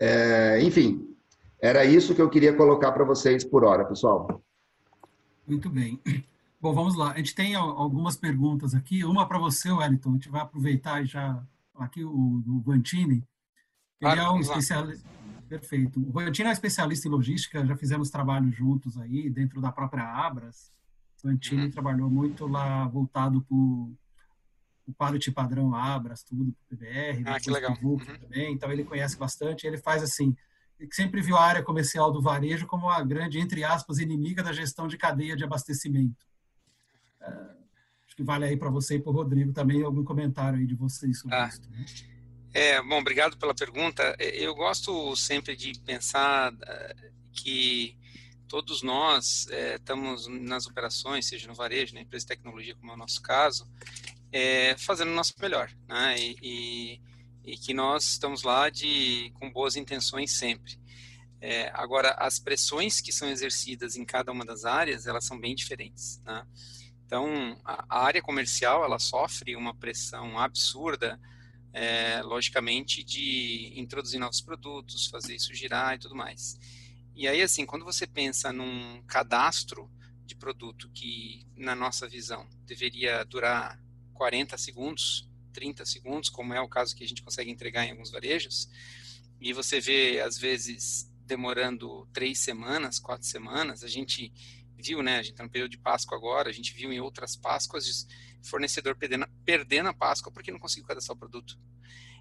É, enfim, era isso que eu queria colocar para vocês por hora, pessoal. Muito bem. Bom, vamos lá. A gente tem algumas perguntas aqui. Uma para você, Wellington. A gente vai aproveitar e já. Aqui o, o Vantini. Ele é um especialista. Perfeito. O Vantini é um especialista em logística, já fizemos trabalho juntos aí, dentro da própria Abras. O Antini uhum. trabalhou muito lá voltado para o quality padrão Abras, tudo, para o PBR, ah, que legal. Uhum. também, então ele conhece bastante, ele faz assim, sempre viu a área comercial do varejo como uma grande, entre aspas, inimiga da gestão de cadeia de abastecimento. É, acho que vale aí para você e para o Rodrigo também algum comentário aí de vocês sobre ah. isso. Né? É, bom, obrigado pela pergunta. Eu gosto sempre de pensar eh, que todos nós é, estamos nas operações, seja no varejo, na empresa de tecnologia, como é o nosso caso, é, fazendo o nosso melhor, né? E, e, e, que nós estamos lá de, com boas intenções sempre. É, agora, as pressões que são exercidas em cada uma das áreas, elas são bem diferentes, né? Então, a, área comercial, ela sofre uma pressão absurda, é, logicamente, de introduzir novos produtos, fazer isso girar e tudo mais. E aí, assim, quando você pensa num cadastro de produto que, na nossa visão, deveria durar 40 segundos, 30 segundos, como é o caso que a gente consegue entregar em alguns varejos, e você vê, às vezes, demorando três semanas, quatro semanas, a gente viu, né, a gente está no período de Páscoa agora, a gente viu em outras Páscoas fornecedor perdendo, perdendo a Páscoa porque não conseguiu cadastrar o produto.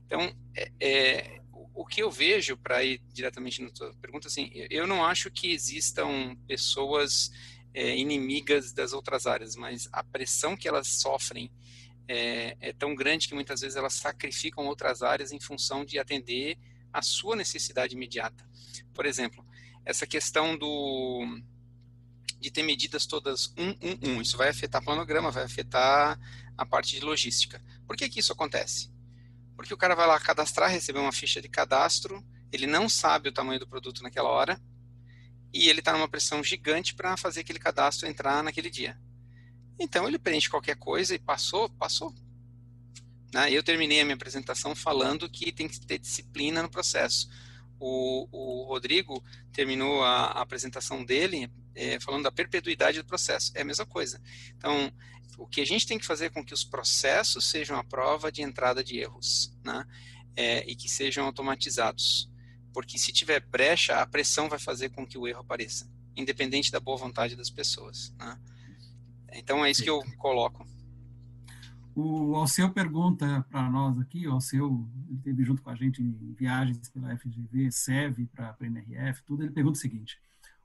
Então, é, é o que eu vejo, para ir diretamente na sua pergunta, assim, eu não acho que existam pessoas é, inimigas das outras áreas, mas a pressão que elas sofrem é, é, tão grande que muitas vezes elas sacrificam outras áreas em função de atender a sua necessidade imediata. Por exemplo, essa questão do de ter medidas todas um, um, um. Isso vai afetar planograma, vai afetar a parte de logística. Por que, que isso acontece? Porque o cara vai lá cadastrar, receber uma ficha de cadastro, ele não sabe o tamanho do produto naquela hora, e ele está numa pressão gigante para fazer aquele cadastro entrar naquele dia. Então ele preenche qualquer coisa e passou, passou. Né? Eu terminei a minha apresentação falando que tem que ter disciplina no processo. O, o Rodrigo terminou a, a apresentação dele é, falando da perpetuidade do processo. É a mesma coisa. Então, o que a gente tem que fazer é com que os processos sejam a prova de entrada de erros, né? É, e que sejam automatizados. Porque se tiver brecha, a pressão vai fazer com que o erro apareça, independente da boa vontade das pessoas. Né? Então é isso que eu coloco. O Alceu pergunta para nós aqui, o Alceu ele esteve junto com a gente em viagens pela FGV, SEV, para a NRF, tudo, ele pergunta o seguinte,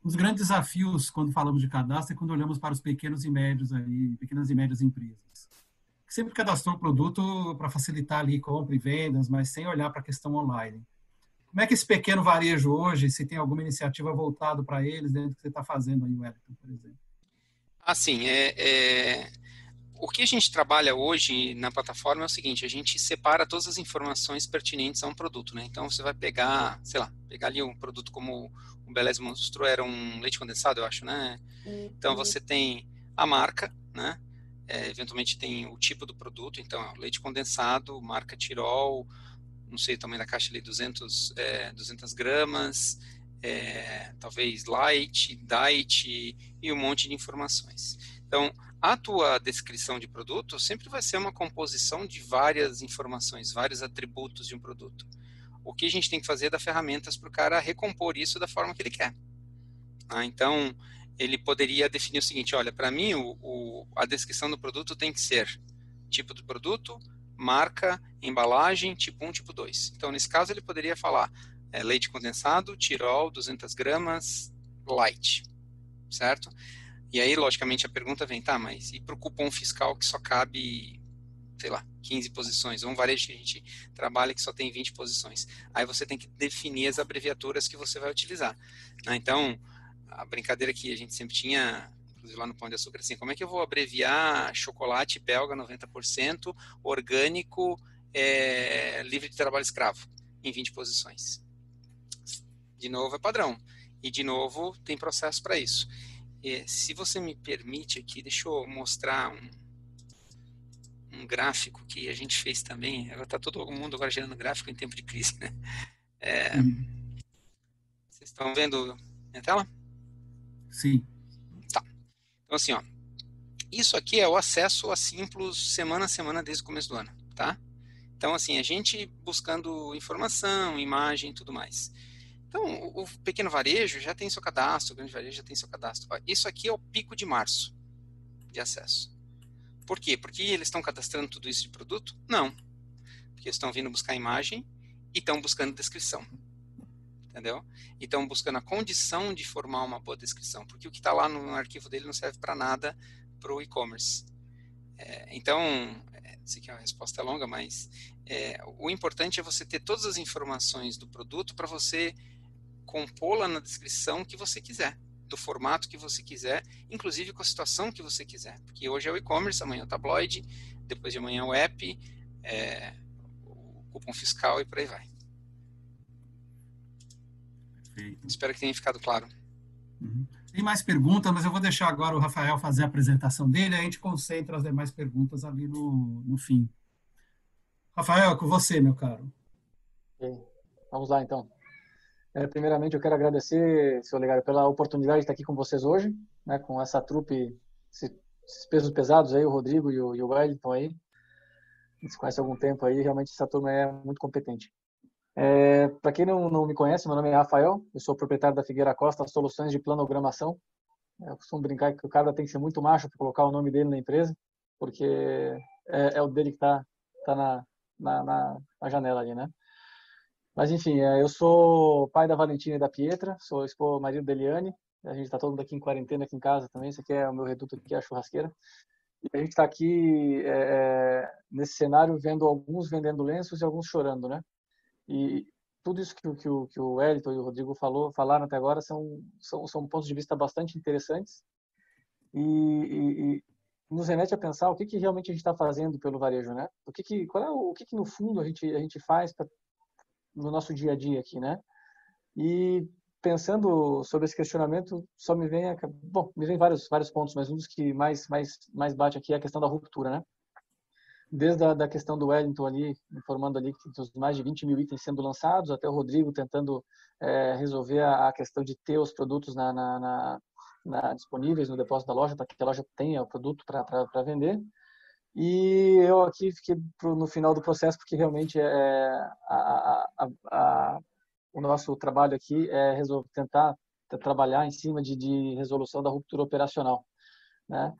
os grandes desafios quando falamos de cadastro é quando olhamos para os pequenos e médios aí, pequenas e médias empresas, que sempre cadastrou o produto para facilitar ali compra e vendas, mas sem olhar para a questão online. Como é que esse pequeno varejo hoje, se tem alguma iniciativa voltada para eles dentro do que você está fazendo aí, Wellington, por exemplo? Assim, é, é, o que a gente trabalha hoje na plataforma é o seguinte, a gente separa todas as informações pertinentes a um produto, né? Então você vai pegar, sei lá, pegar ali um produto como o Beleza mostrou, era um leite condensado, eu acho, né? Então uhum. você tem a marca, né? É, eventualmente tem o tipo do produto, então leite condensado, marca Tirol, não sei o tamanho da caixa ali, 200, é, 200 gramas, é, talvez light, diet e um monte de informações. Então, a tua descrição de produto sempre vai ser uma composição de várias informações, vários atributos de um produto. O que a gente tem que fazer é dar ferramentas para o cara recompor isso da forma que ele quer. Ah, então, ele poderia definir o seguinte: olha, para mim, o, o, a descrição do produto tem que ser tipo do produto, marca, embalagem, tipo 1, tipo 2. Então, nesse caso, ele poderia falar é, leite condensado, Tirol, 200 gramas, light, certo? E aí, logicamente, a pergunta vem, tá, mas e para o cupom fiscal que só cabe, sei lá, 15 posições, ou um varejo que a gente trabalha que só tem 20 posições. Aí você tem que definir as abreviaturas que você vai utilizar. Né? Então, a brincadeira que a gente sempre tinha, inclusive lá no Pão de Açúcar, assim, como é que eu vou abreviar chocolate belga 90%, orgânico, é, livre de trabalho escravo, em 20 posições? De novo, é padrão. E, de novo, tem processo para isso. E, se você me permite aqui, deixa eu mostrar um, um gráfico que a gente fez também. Está todo mundo agora gerando gráfico em tempo de crise, né? É, uhum. Vocês estão vendo minha tela? Sim. Tá. Então, assim, ó. Isso aqui é o acesso a Simplos semana a semana desde o começo do ano, tá? Então, assim, a gente buscando informação, imagem e tudo mais. Então, o pequeno varejo já tem seu cadastro, o grande varejo já tem seu cadastro. Isso aqui é o pico de março de acesso. Por quê? Porque eles estão cadastrando tudo isso de produto? Não. Porque estão vindo buscar imagem e estão buscando descrição. Entendeu? E estão buscando a condição de formar uma boa descrição. Porque o que está lá no arquivo dele não serve para nada para o e-commerce. É, então, é, sei que a resposta é longa, mas é, o importante é você ter todas as informações do produto para você compô-la na descrição que você quiser, do formato que você quiser, inclusive com a situação que você quiser. Porque hoje é o e-commerce, amanhã é o tabloide, depois de amanhã é o app, é, o cupom fiscal e por aí vai. Perfeito. Espero que tenha ficado claro. Uhum. Tem mais perguntas, mas eu vou deixar agora o Rafael fazer a apresentação dele, a gente concentra as demais perguntas ali no, no fim. Rafael, é com você, meu caro. Vamos lá, então. É, primeiramente, eu quero agradecer, seu Legário, pela oportunidade de estar aqui com vocês hoje, né, com essa trupe, esses pesos pesados aí, o Rodrigo e o, e o Wellington aí. A gente se conhece há algum tempo aí, realmente essa turma é muito competente. É, Para quem não, não me conhece, meu nome é Rafael, eu sou proprietário da Figueira Costa Soluções de Planogramação. Eu costumo brincar que o cara tem que ser muito macho para colocar o nome dele na empresa, porque é, é o dele que está tá na, na, na, na janela ali, né? Mas enfim, é, eu sou pai da Valentina e da Pietra, sou esposo, marido da Eliane, A gente está todo mundo aqui em quarentena aqui em casa também. Isso aqui é o meu reduto aqui, é a churrasqueira. E a gente está aqui é, é, nesse cenário vendo alguns vendendo lenços e alguns chorando, né? E tudo isso que, que, que o Wellington e o Rodrigo falou, falaram até agora são, são, são pontos de vista bastante interessantes e, e, e nos remete a pensar o que, que realmente a gente está fazendo pelo varejo, né? O que, que qual é o, o que, que no fundo a gente a gente faz pra, no nosso dia a dia aqui, né? E pensando sobre esse questionamento, só me vem, bom, me vem vários vários pontos, mas um dos que mais mais mais bate aqui é a questão da ruptura, né? Desde a da questão do Wellington ali, informando ali que os mais de 20 mil itens sendo lançados, até o Rodrigo tentando é, resolver a, a, questão de ter os produtos na, na, na, na disponíveis no depósito da loja, para que a loja tenha o produto para vender. E eu aqui fiquei no final do processo, porque realmente é, a, a, a, o nosso trabalho aqui é resolver, tentar trabalhar em cima de, de resolução da ruptura operacional. Né?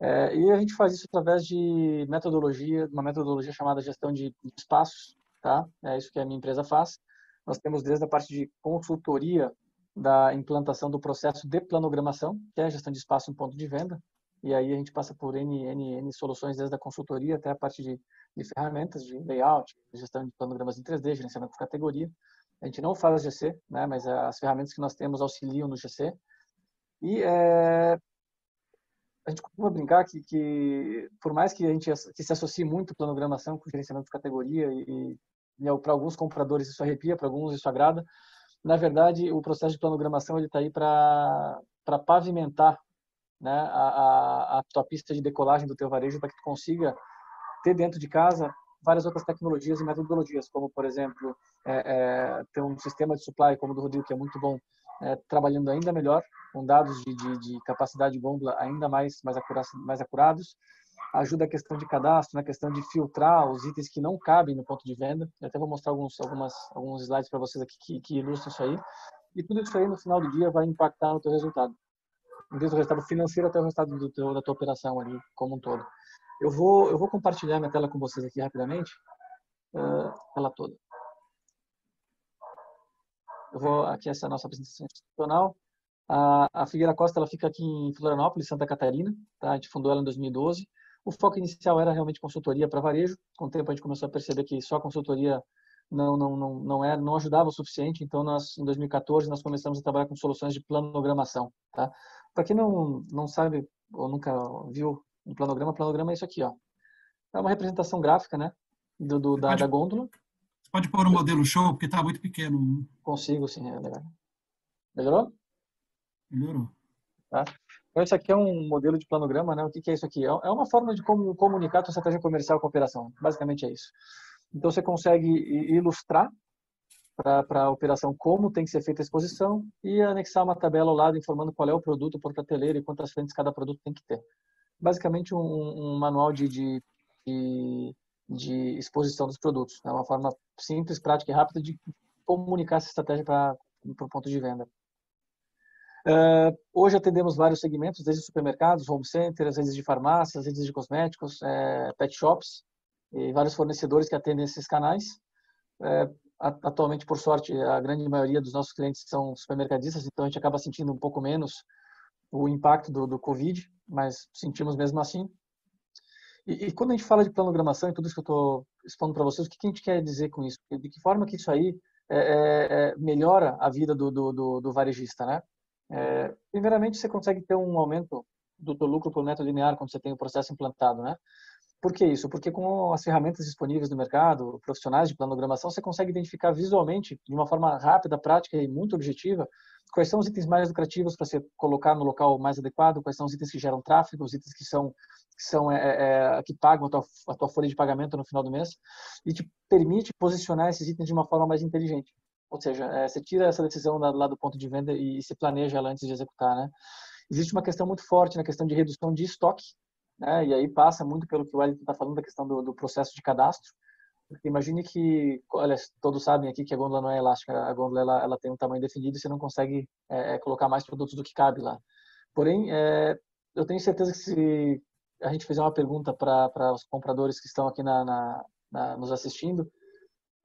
É, e a gente faz isso através de metodologia, uma metodologia chamada gestão de, de espaços, tá? É isso que a minha empresa faz. Nós temos desde a parte de consultoria da implantação do processo de planogramação, que é a gestão de espaço em ponto de venda, e aí a gente passa por N, N, N soluções, desde a consultoria até a parte de, de ferramentas, de layout, gestão de planogramas em 3D, gerenciamento de categoria. A gente não faz GC, né, mas as ferramentas que nós temos auxiliam no GC. E é, a gente costuma brincar que, que, por mais que a gente que se associe muito planogramação com gerenciamento de categoria e, e para alguns compradores isso arrepia, para alguns isso agrada, na verdade o processo de planogramação ele está aí para pavimentar né, a, a, a tua pista de decolagem do teu varejo para que tu consiga ter dentro de casa várias outras tecnologias e metodologias, como por exemplo é, é, ter um sistema de supply como o do Rodrigo que é muito bom, é, trabalhando ainda melhor com dados de, de, de capacidade de gôndola ainda mais mais, acurados, mais acurados, ajuda a questão de cadastro, na questão de filtrar os itens que não cabem no ponto de venda. Eu até vou mostrar alguns algumas alguns slides para vocês aqui que, que ilustram isso aí. E tudo isso aí no final do dia vai impactar no teu resultado desde o resultado financeiro até o resultado do teu, da tua operação ali como um todo. Eu vou, eu vou compartilhar minha tela com vocês aqui rapidamente, uh, ela toda. Eu vou aqui essa é a nossa apresentação institucional. A, a Figueira Costa ela fica aqui em Florianópolis, Santa Catarina. Tá? A gente fundou ela em 2012. O foco inicial era realmente consultoria para varejo. Com o tempo a gente começou a perceber que só a consultoria não não não não é não ajudava o suficiente. Então nós em 2014 nós começamos a trabalhar com soluções de planogramação, tá? Para quem não, não sabe ou nunca viu um planograma, planograma é isso aqui, ó. É uma representação gráfica, né? Do, do da, pode, da gôndola. Você pode pôr um modelo show, porque está muito pequeno. Consigo, sim. É legal. Melhorou? Melhorou. Tá? Então, isso aqui é um modelo de planograma, né? O que, que é isso aqui? É, é uma forma de como comunicar a tua estratégia comercial com a operação. Basicamente é isso. Então, você consegue ilustrar para a operação como tem que ser feita a exposição e anexar uma tabela ao lado informando qual é o produto por prateleira e quantas frentes cada produto tem que ter. Basicamente um, um manual de, de, de, de, exposição dos produtos. É uma forma simples, prática e rápida de comunicar essa estratégia para o ponto de venda. Uh, hoje atendemos vários segmentos, desde supermercados, home centers, redes de farmácias, redes de cosméticos, é, pet shops e vários fornecedores que atendem esses canais. É, atualmente, por sorte, a grande maioria dos nossos clientes são supermercadistas, então a gente acaba sentindo um pouco menos o impacto do, do Covid, mas sentimos mesmo assim. E, e, quando a gente fala de planogramação e tudo isso que eu estou expondo para vocês, o que, que, a gente quer dizer com isso? De que forma que isso aí é, é, é melhora a vida do, do, do, varejista, né? É, primeiramente, você consegue ter um aumento do, do lucro por metro linear quando você tem o processo implantado, né? Por que isso? Porque com as ferramentas disponíveis no mercado, profissionais de planogramação, você consegue identificar visualmente, de uma forma rápida, prática e muito objetiva, quais são os itens mais lucrativos para você colocar no local mais adequado, quais são os itens que geram tráfego, os itens que são que são é, é, é que pagam a tua, a tua folha de pagamento no final do mês e te permite posicionar esses itens de uma forma mais inteligente. Ou seja, é, você tira essa decisão lá do ponto de venda e, e se planeja ela antes de executar, né? Existe uma questão muito forte na questão de redução de estoque né? E aí passa muito pelo que o Wellington está falando da questão do, do, processo de cadastro. Porque imagine que, olha, todos sabem aqui que a gôndola não é elástica, a gôndola ela, ela tem um tamanho definido e você não consegue é, é, colocar mais produtos do que cabe lá. Porém, é, eu tenho certeza que se a gente fizer uma pergunta para os compradores que estão aqui na, na, na nos assistindo,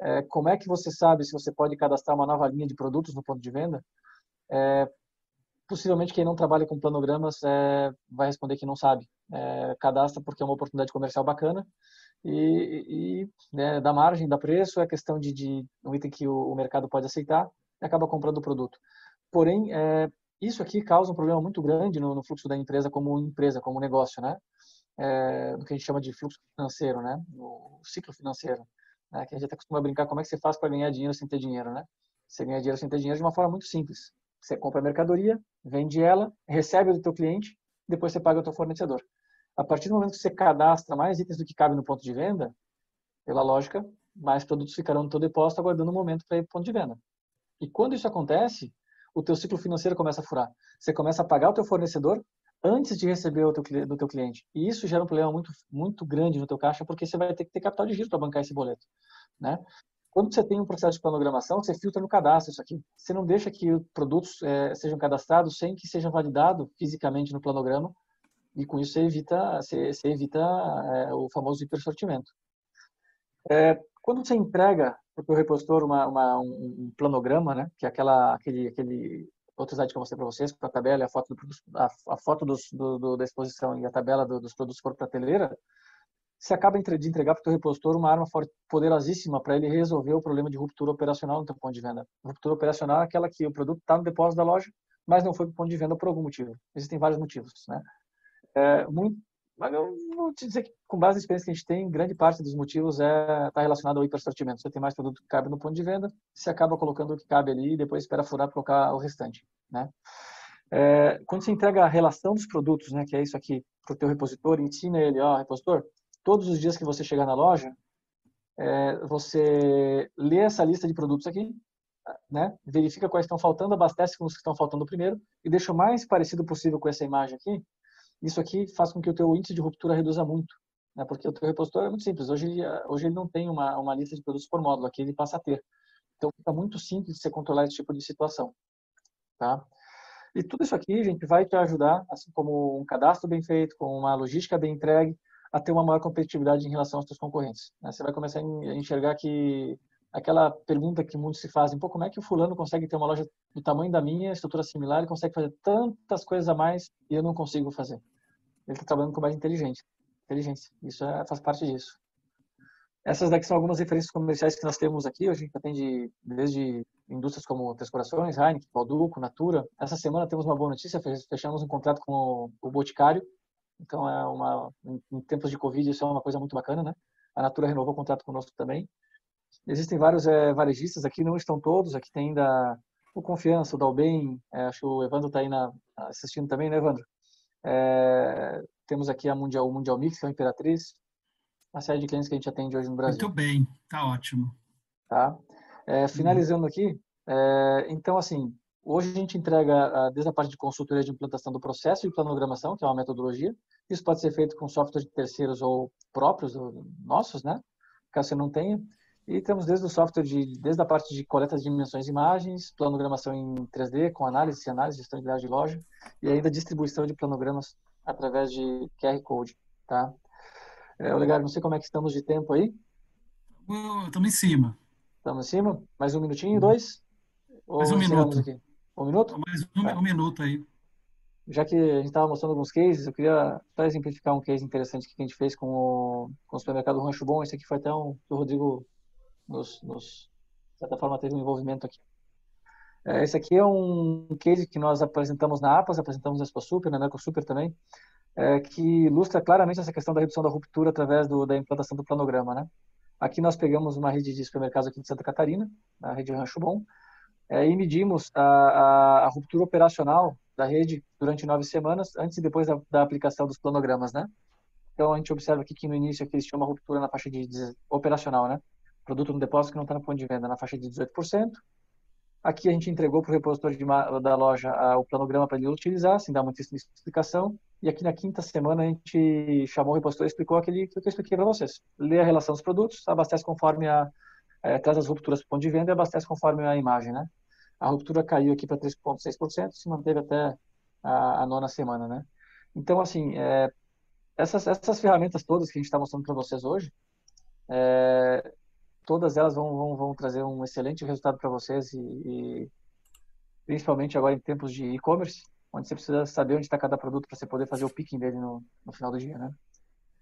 é, como é que você sabe se você pode cadastrar uma nova linha de produtos no ponto de venda? É, possivelmente quem não trabalha com planogramas é, vai responder que não sabe. É, cadastra porque é uma oportunidade comercial bacana e, e né, da margem, da preço, é questão de, de um item que o, o, mercado pode aceitar e acaba comprando o produto. Porém, é, isso aqui causa um problema muito grande no, no, fluxo da empresa como empresa, como negócio, né? É, no que a gente chama de fluxo financeiro, né? No ciclo financeiro, né? Que a gente até costuma brincar como é que você faz para ganhar dinheiro sem ter dinheiro, né? Você ganha dinheiro sem ter dinheiro de uma forma muito simples. Você compra a mercadoria, vende ela, recebe do teu cliente, depois você paga o teu fornecedor. A partir do momento que você cadastra mais itens do que cabe no ponto de venda, pela lógica, mais produtos ficarão no teu depósito aguardando o um momento para ir para o ponto de venda. E quando isso acontece, o teu ciclo financeiro começa a furar. Você começa a pagar o teu fornecedor antes de receber o teu, do teu cliente. E isso gera um problema muito, muito grande no teu caixa, porque você vai ter que ter capital de giro para bancar esse boleto. Né? Quando você tem um processo de planogramação, você filtra no cadastro isso aqui. Você não deixa que produtos é, sejam cadastrados sem que seja validado fisicamente no planograma e com isso você evita, você, você evita é, o famoso hipersortimento. É, quando você entrega para o repositor uma, uma, um, planograma, né, que é aquela, aquele, aquele outro slide que eu mostrei para vocês, com a tabela e a foto, do, a, a foto dos, do, do, da exposição e a tabela do, dos produtos por prateleira, você acaba de entregar para o repositor uma arma poderosíssima para ele resolver o problema de ruptura operacional no teu ponto de venda. Ruptura operacional é aquela que o produto está no depósito da loja, mas não foi para o ponto de venda por algum motivo. Existem vários motivos, né? É, muito, mas eu vou te dizer que, com base na experiência que a gente tem, grande parte dos motivos é está relacionado ao hipersortimento. Você tem mais produto que cabe no ponto de venda, você acaba colocando o que cabe ali e depois espera furar para colocar o restante. Né? É, quando você entrega a relação dos produtos, né, que é isso aqui, para o teu repositor, ensina ele, ó, repositor, todos os dias que você chegar na loja, é, você lê essa lista de produtos aqui, né, verifica quais estão faltando, abastece com os que estão faltando primeiro e deixa o mais parecido possível com essa imagem aqui, isso aqui faz com que o teu índice de ruptura reduza muito, né? porque o teu repositor é muito simples. Hoje ele, hoje ele não tem uma, uma lista de produtos por módulo, aqui ele passa a ter. Então fica muito simples você controlar esse tipo de situação. Tá? E tudo isso aqui, gente, vai te ajudar, assim como um cadastro bem feito, com uma logística bem entregue, a ter uma maior competitividade em relação aos seus concorrentes. Né? Você vai começar a enxergar que aquela pergunta que muitos se fazem, pô, como é que o fulano consegue ter uma loja do tamanho da minha, estrutura similar, e consegue fazer tantas coisas a mais e eu não consigo fazer? Ele está trabalhando com mais inteligência. inteligência. Isso é, faz parte disso. Essas daqui são algumas referências comerciais que nós temos aqui. A gente atende desde indústrias como Três Corações, Heineken, Balduco, Natura. Essa semana temos uma boa notícia, fechamos um contrato com o Boticário. Então, é uma, em tempos de Covid, isso é uma coisa muito bacana, né? A Natura renovou o contrato conosco também. Existem vários é, varejistas aqui, não estão todos. Aqui tem ainda o Confiança, o Dalben, é, acho que o Evandro está aí na, assistindo também, né, Evandro? É, temos aqui a Mundial, o Mundial Mix, que é a Imperatriz, a série de clientes que a gente atende hoje no Brasil. Muito bem, tá ótimo. Tá? É, finalizando aqui, é, então assim, hoje a gente entrega desde a parte de consultoria de implantação do processo de planogramação, que é uma metodologia. Isso pode ser feito com software de terceiros ou próprios, nossos, né? Caso você não tenha. E temos desde o software de, desde a parte de coleta de dimensões de imagens, planogramação em 3D com análise e análise de disponibilidade de loja e ainda distribuição de planogramas através de QR Code, tá? É, Olegário, não sei como é que estamos de tempo aí. Estamos em cima. Estamos em cima? Mais um minutinho, dois? Mais um minuto. Aqui? Um minuto? Mais um, tá. um minuto aí. Já que a gente estava mostrando alguns cases, eu queria só exemplificar um case interessante que a gente fez com o, com o supermercado Rancho Bom. Esse aqui foi até um que o Rodrigo nos, nos, de certa forma, teve um envolvimento aqui. É, esse aqui é um case que nós apresentamos na APAS, apresentamos na Expo Super, na Super também, é, que ilustra claramente essa questão da redução da ruptura através do, da implantação do planograma. Né? Aqui nós pegamos uma rede de supermercados aqui de Santa Catarina, a rede Rancho Bom, é, e medimos a, a, a, ruptura operacional da rede durante nove semanas, antes e depois da, da, aplicação dos planogramas, né? Então a gente observa aqui que no início aqui eles tinham uma ruptura na faixa de, de operacional, né? Produto no depósito que não está no ponto de venda na faixa de 18%. Aqui a gente entregou para o repositor da loja a, o planograma para ele utilizar, sem dar muita explicação. E aqui na quinta semana a gente chamou o repositor e explicou aquele que eu expliquei para vocês. Lê a relação dos produtos, abastece conforme a. É, traz as rupturas para o ponto de venda e abastece conforme a imagem, né? A ruptura caiu aqui para 3,6%, se manteve até a, a, nona semana, né? Então, assim, é, essas, essas ferramentas todas que a gente está mostrando para vocês hoje, é, todas elas vão, vão, vão trazer um excelente resultado para vocês e, e, principalmente agora em tempos de e-commerce, onde você precisa saber onde está cada produto para você poder fazer o picking dele no, no final do dia, né?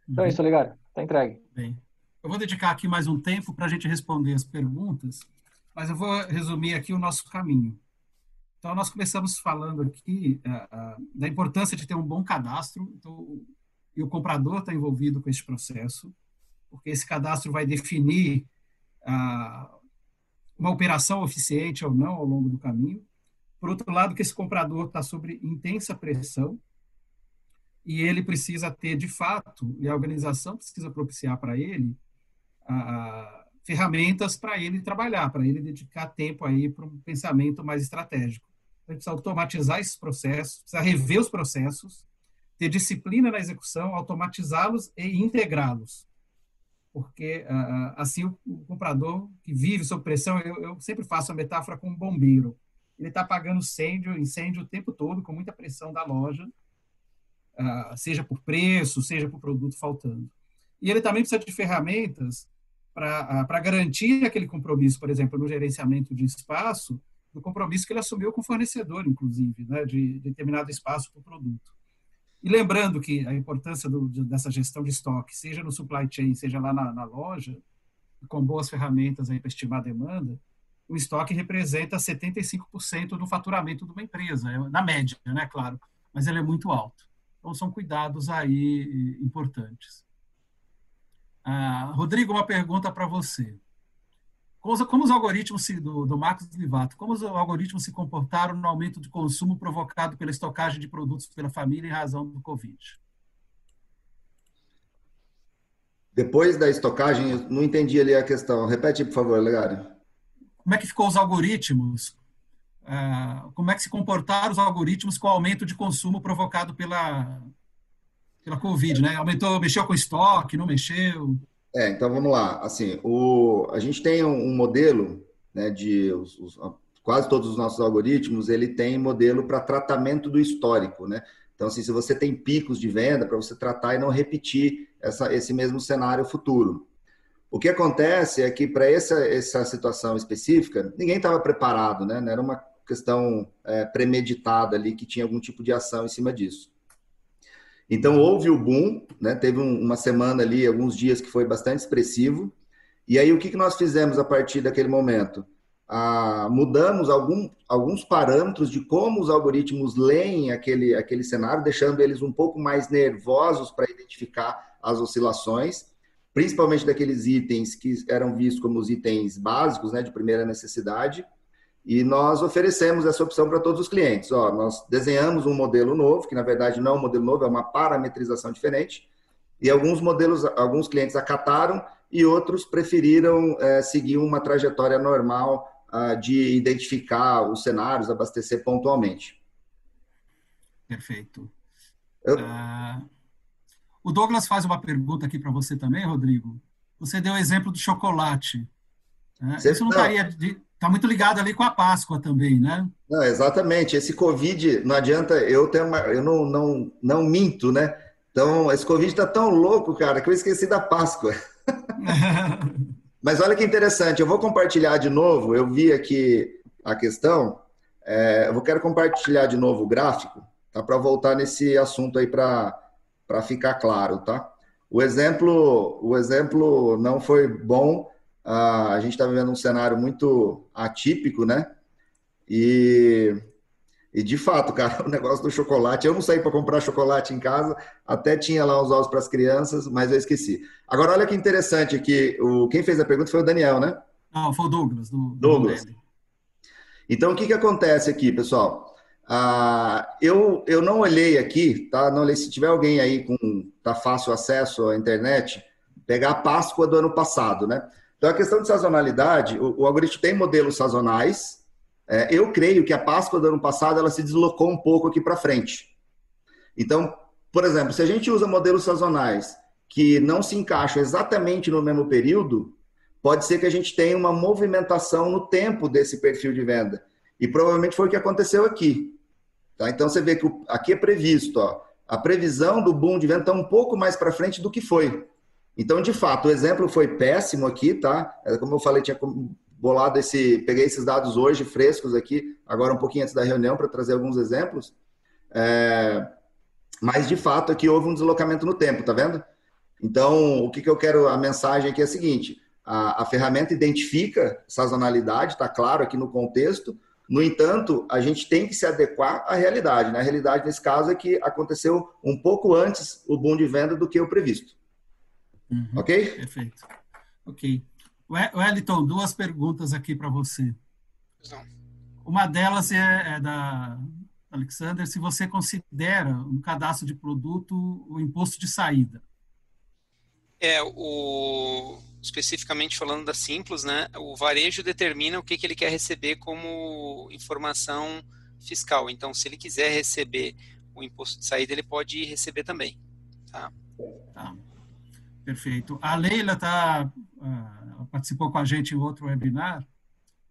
Então uhum. é isso, Olegário. Está entregue. Bem, eu vou dedicar aqui mais um tempo para a gente responder as perguntas, mas eu vou resumir aqui o nosso caminho. Então, nós começamos falando aqui uh, uh, da importância de ter um bom cadastro, então, e o comprador está envolvido com esse processo, porque esse cadastro vai definir uma operação eficiente ou não ao longo do caminho. Por outro lado, que esse comprador está sob intensa pressão e ele precisa ter, de fato, e a organização precisa propiciar para ele ferramentas para ele trabalhar, para ele dedicar tempo aí para um pensamento mais estratégico. Então, precisa automatizar esses processos, precisa rever os processos, ter disciplina na execução, automatizá-los e integrá-los. Porque assim o comprador que vive sob pressão, eu, eu sempre faço a metáfora com um bombeiro. Ele está apagando incêndio, incêndio o tempo todo, com muita pressão da loja, seja por preço, seja por produto faltando. E ele também precisa de ferramentas para garantir aquele compromisso, por exemplo, no gerenciamento de espaço, do compromisso que ele assumiu com o fornecedor, inclusive, né, de, determinado espaço para o produto. E lembrando que a importância do, dessa gestão de estoque, seja no supply chain, seja lá na, na loja, com boas ferramentas para estimar a demanda, o estoque representa 75% do faturamento de uma empresa, é, na média, né, claro, mas ele é muito alto. Então, são cuidados aí importantes. Ah, Rodrigo, uma pergunta para você. Como, os algoritmos se, do, do Marcos Livato, como os algoritmos se comportaram no aumento de consumo provocado pela estocagem de produtos pela família em razão do Covid? Depois da estocagem, não entendi ali a questão. Repete, por favor, Legário. Como é que ficou os algoritmos? Ah, como é que se comportaram os algoritmos com o aumento de consumo provocado pela, pela Covid, né? Aumentou, mexeu com estoque, não mexeu? É, então vamos lá. Assim, o, a gente tem um, modelo, né, de os, os, quase todos os nossos algoritmos, ele tem modelo para tratamento do histórico, né? Então, assim, se você tem picos de venda, para você tratar e não repetir essa, esse mesmo cenário futuro. O que acontece é que para essa, essa situação específica, ninguém estava preparado, né? Não era uma questão é, premeditada ali que tinha algum tipo de ação em cima disso. Então houve o boom, né? teve um, uma semana ali, alguns dias que foi bastante expressivo. E aí o que, que nós fizemos a partir daquele momento? Ah, mudamos algum, alguns parâmetros de como os algoritmos leem aquele, aquele cenário, deixando eles um pouco mais nervosos para identificar as oscilações, principalmente daqueles itens que eram vistos como os itens básicos, né, de primeira necessidade. E nós oferecemos essa opção para todos os clientes. Ó, nós desenhamos um modelo novo, que na verdade não é um modelo novo, é uma parametrização diferente. E alguns modelos, alguns clientes acataram e outros preferiram é, seguir uma trajetória normal de identificar os cenários, abastecer pontualmente. Perfeito. Eu... Uh, o Douglas faz uma pergunta aqui para você também, Rodrigo. Você deu o exemplo do chocolate. Né? Isso não estaria está muito ligado ali com a Páscoa também, né? Não, exatamente. Esse Covid, não adianta, eu tenho uma, eu não, não, não minto, né? Então, esse Covid está tão louco, cara, que eu esqueci da Páscoa. *laughs* Mas olha que interessante, eu vou compartilhar de novo, eu vi aqui a questão, é, eu quero compartilhar de novo o gráfico, tá? Para voltar nesse assunto aí para ficar claro, tá? O exemplo, o exemplo não foi bom, a gente está vivendo um cenário muito atípico, né? E, e de fato, *laughs* cara, o negócio do chocolate, eu não saí para comprar chocolate em casa, até tinha lá os ovos para as crianças, mas eu esqueci. Agora, olha que interessante aqui, o, quem fez a pergunta foi o Daniel, né? Não, foi o Douglas. Do, Douglas. Do então, o que, que acontece aqui, pessoal? Ah, eu, eu não olhei aqui, tá? Não olhei se tiver alguém aí com tá fácil acesso à internet, pegar a Páscoa do ano passado, né? Então, a questão de sazonalidade, o, o algoritmo tem modelos sazonais. É, eu creio que a Páscoa do ano passado ela se deslocou um pouco aqui para frente. Então, por exemplo, se a gente usa modelos sazonais que não se encaixam exatamente no mesmo período, pode ser que a gente tenha uma movimentação no tempo desse perfil de venda. E provavelmente foi o que aconteceu aqui. Tá? Então você vê que aqui é previsto, ó, a previsão do boom de venda está um pouco mais para frente do que foi. Então, de fato, o exemplo foi péssimo aqui, tá? É, como eu falei, tinha bolado esse, peguei esses dados hoje frescos aqui, agora um pouquinho antes da reunião para trazer alguns exemplos. É, mas, de fato, aqui houve um deslocamento no tempo, tá vendo? Então, o que, que eu quero, a mensagem aqui é a seguinte, a, a ferramenta identifica sazonalidade, está claro aqui no contexto, no entanto, a gente tem que se adequar à realidade. Né? A realidade, nesse caso, é que aconteceu um pouco antes o boom de venda do que o previsto. Uhum, ok? Perfeito. Ok. Wellington, duas perguntas aqui para você. Não. Uma delas é, é da Alexander, se você considera um cadastro de produto o imposto de saída. É, o, especificamente falando da Simples, né, o varejo determina o que, que ele quer receber como informação fiscal. Então, se ele quiser receber o imposto de saída, ele pode receber também. Tá? tá. Perfeito. A Leila tá, uh, participou com a gente em outro webinar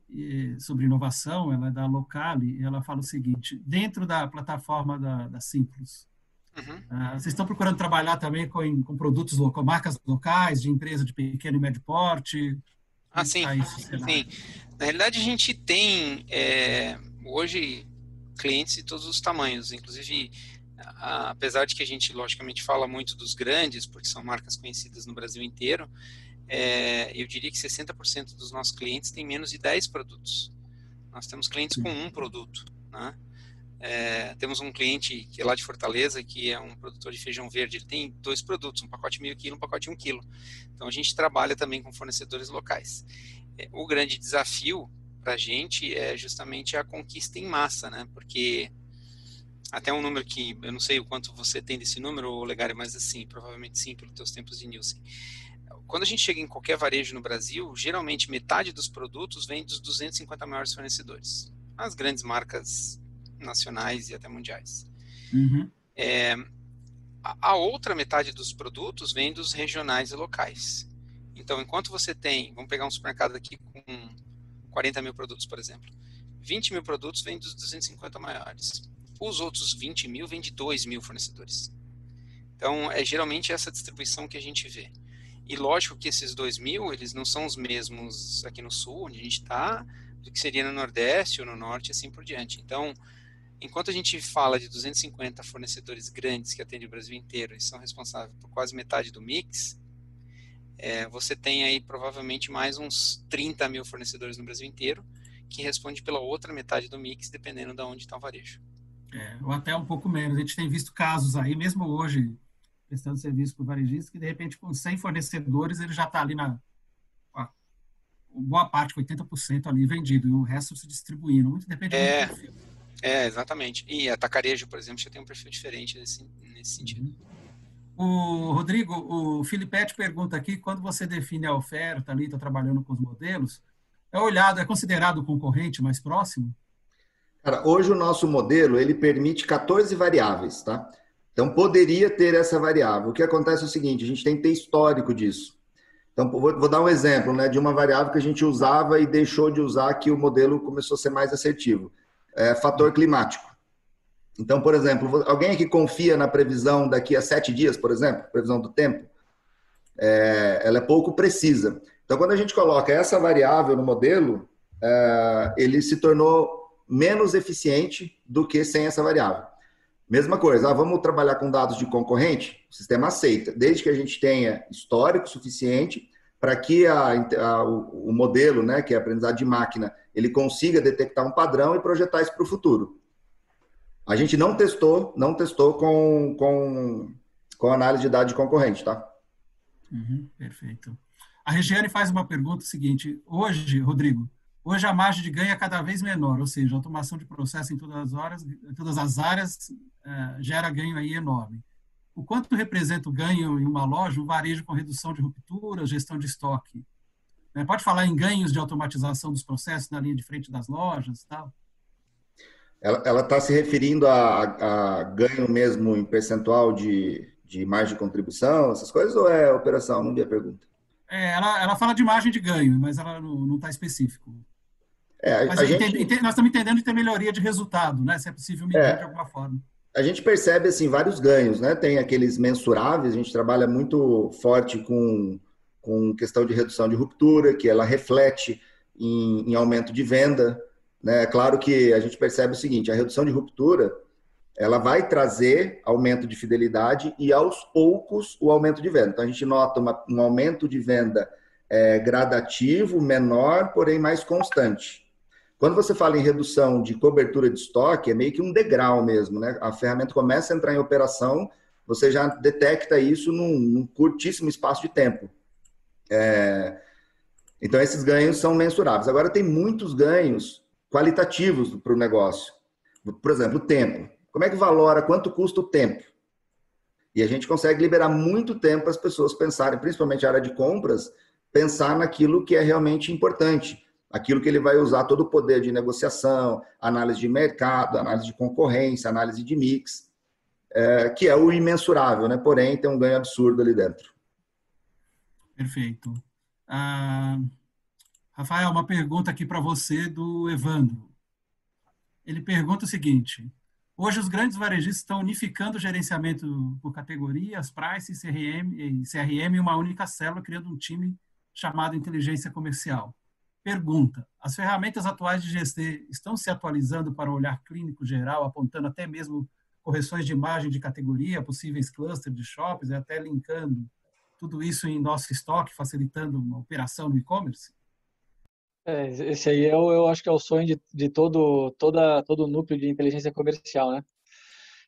e, sobre inovação, ela é da Locale, e ela fala o seguinte, dentro da plataforma da, da Simples, Uhum. Uh, vocês estão procurando trabalhar também com, com produtos locais, marcas locais, de empresa de pequeno e médio porte? Ah, sim. Tá sim. Na realidade, a gente tem é, hoje clientes de todos os tamanhos, inclusive apesar de que a gente logicamente fala muito dos grandes, porque são marcas conhecidas no Brasil inteiro, é, eu diria que 60% dos nossos clientes têm menos de 10 produtos. Nós temos clientes com um produto, né? É, temos um cliente que é lá de Fortaleza, que é um produtor de feijão verde. Ele tem dois produtos, um pacote meio quilo, um pacote um quilo. Então a gente trabalha também com fornecedores locais. É, o grande desafio para a gente é justamente a conquista em massa, né? Porque até um número que eu não sei o quanto você tem desse número, Legare, mas assim, provavelmente sim, pelos teus tempos de Nielsen. Quando a gente chega em qualquer varejo no Brasil, geralmente metade dos produtos vem dos 250 maiores fornecedores. As grandes marcas nacionais e até mundiais. Uhum. É, a, outra metade dos produtos vem dos regionais e locais. Então, enquanto você tem, vamos pegar um supermercado aqui com 40 mil produtos, por exemplo, 20 mil produtos vêm dos 250 maiores. Os outros 20 mil vêm de 2 mil fornecedores. Então, é geralmente essa distribuição que a gente vê. E lógico que esses 2 mil, eles não são os mesmos aqui no sul, onde a gente está, do que seria no Nordeste ou no Norte assim por diante. Então, enquanto a gente fala de 250 fornecedores grandes que atendem o Brasil inteiro e são responsáveis por quase metade do mix, é, você tem aí provavelmente mais uns 30 mil fornecedores no Brasil inteiro que responde pela outra metade do mix, dependendo de onde está o varejo. É, ou até um pouco menos. A gente tem visto casos aí, mesmo hoje, prestando serviço para o varejista, que de repente com 100 fornecedores ele já está ali na boa parte, 80% ali vendido, e o resto se distribuindo. Muito depende é, do perfil. É, exatamente. E atacarejo, por exemplo, já tem um perfil diferente nesse, nesse sentido. O Rodrigo, o Filipete pergunta aqui, quando você define a oferta ali, está trabalhando com os modelos, é olhado, é considerado concorrente mais próximo? Cara, hoje o nosso modelo, ele permite 14 variáveis, tá? Então, poderia ter essa variável. O que acontece é o seguinte, a gente tem que ter histórico disso. Então, vou, vou dar um exemplo né, de uma variável que a gente usava e deixou de usar, que o modelo começou a ser mais assertivo é, fator climático. Então, por exemplo, alguém aqui confia na previsão daqui a sete dias, por exemplo, previsão do tempo? É, ela é pouco precisa. Então, quando a gente coloca essa variável no modelo, é, ele se tornou menos eficiente do que sem essa variável. Mesma coisa, ah, vamos trabalhar com dados de concorrente? O sistema aceita, desde que a gente tenha histórico suficiente para que a, a, o, modelo, né, que é aprendizado de máquina, ele consiga detectar um padrão e projetar isso para o futuro. A gente não testou, não testou com, com, com análise de dados de concorrente, tá? Uhum, perfeito. A Regiane faz uma pergunta seguinte: hoje, Rodrigo, hoje a margem de ganho é cada vez menor, ou seja, a automação de processo em todas as horas, em todas as áreas uh, gera ganho aí enorme o quanto representa o ganho em uma loja, um varejo com redução de rupturas, gestão de estoque? Né? Pode falar em ganhos de automatização dos processos na linha de frente das lojas tal? Ela está se referindo a, a, ganho mesmo em percentual de, de margem de contribuição, essas coisas, ou é operação? Não vi a pergunta. É, ela, ela fala de margem de ganho, mas ela não está específico. É, mas gente... nós estamos entendendo de ter melhoria de resultado, né? Se é possível medir é, de alguma forma a gente percebe assim vários ganhos, né? Tem aqueles mensuráveis, a gente trabalha muito forte com, com questão de redução de ruptura, que ela reflete em, em aumento de venda. Né? É claro que a gente percebe o seguinte: a redução de ruptura ela vai trazer aumento de fidelidade e aos poucos o aumento de venda. Então a gente nota uma, um aumento de venda é, gradativo, menor, porém mais constante. Quando você fala em redução de cobertura de estoque, é meio que um degrau mesmo, né? A ferramenta começa a entrar em operação, você já detecta isso num, num curtíssimo espaço de tempo. É, então, esses ganhos são mensuráveis. Agora, tem muitos ganhos qualitativos para o negócio. Por exemplo, o tempo. Como é que valora quanto custa o tempo? E a gente consegue liberar muito tempo para as pessoas pensarem, principalmente a área de compras, pensar naquilo que é realmente importante, aquilo que ele vai usar todo o poder de negociação, análise de mercado, análise de concorrência, análise de mix, é, que é o imensurável, né? Porém, tem um ganho absurdo ali dentro. Perfeito. Ah, Rafael, uma pergunta aqui para você do Evandro. Ele pergunta o seguinte: hoje os grandes varejistas estão unificando o gerenciamento por categorias, price, CRM, e CRM em uma única célula, criando um time chamado inteligência comercial. Pergunta: as ferramentas atuais de GST estão se atualizando para o olhar clínico geral, apontando até mesmo correções de imagem de categoria, possíveis clusters de shops, e até linkando tudo isso em nosso estoque, facilitando uma operação no e-commerce? É, esse aí eu, eu acho que é o sonho de, de todo, toda, todo o núcleo de inteligência comercial, né?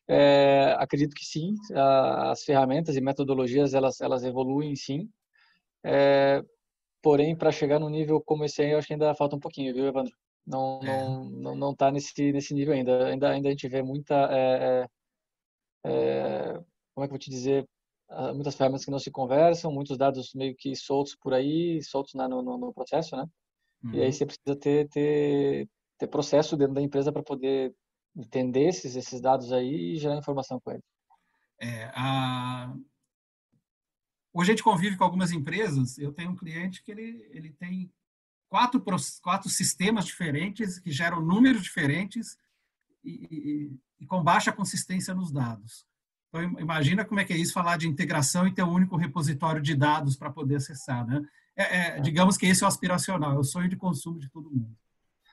É, acredito que sim, as ferramentas e metodologias elas, elas evoluem sim. É, porém, para chegar no nível como esse aí, eu acho que ainda falta um pouquinho, viu, Evandro? Não, é. não, não, não tá nesse, nesse nível ainda. Ainda, ainda a gente vê muita. É, é, é como é que eu vou te dizer? Ah, muitas ferramentas que não se conversam, muitos dados meio que soltos por aí, soltos na, no, no processo, né? Uhum. E aí uhum. você precisa ter, ter, ter processo dentro da empresa para poder entender esses, esses dados aí e gerar informação com eles. É, a... Hoje a gente convive com algumas empresas. Eu tenho um cliente que ele, ele tem quatro, quatro sistemas diferentes que geram números diferentes e, e, e, com baixa consistência nos dados. Então, imagina como é que é isso falar de integração e ter um único repositório de dados para poder acessar. Né? É, é, digamos que esse é o aspiracional, é o sonho de consumo de todo mundo.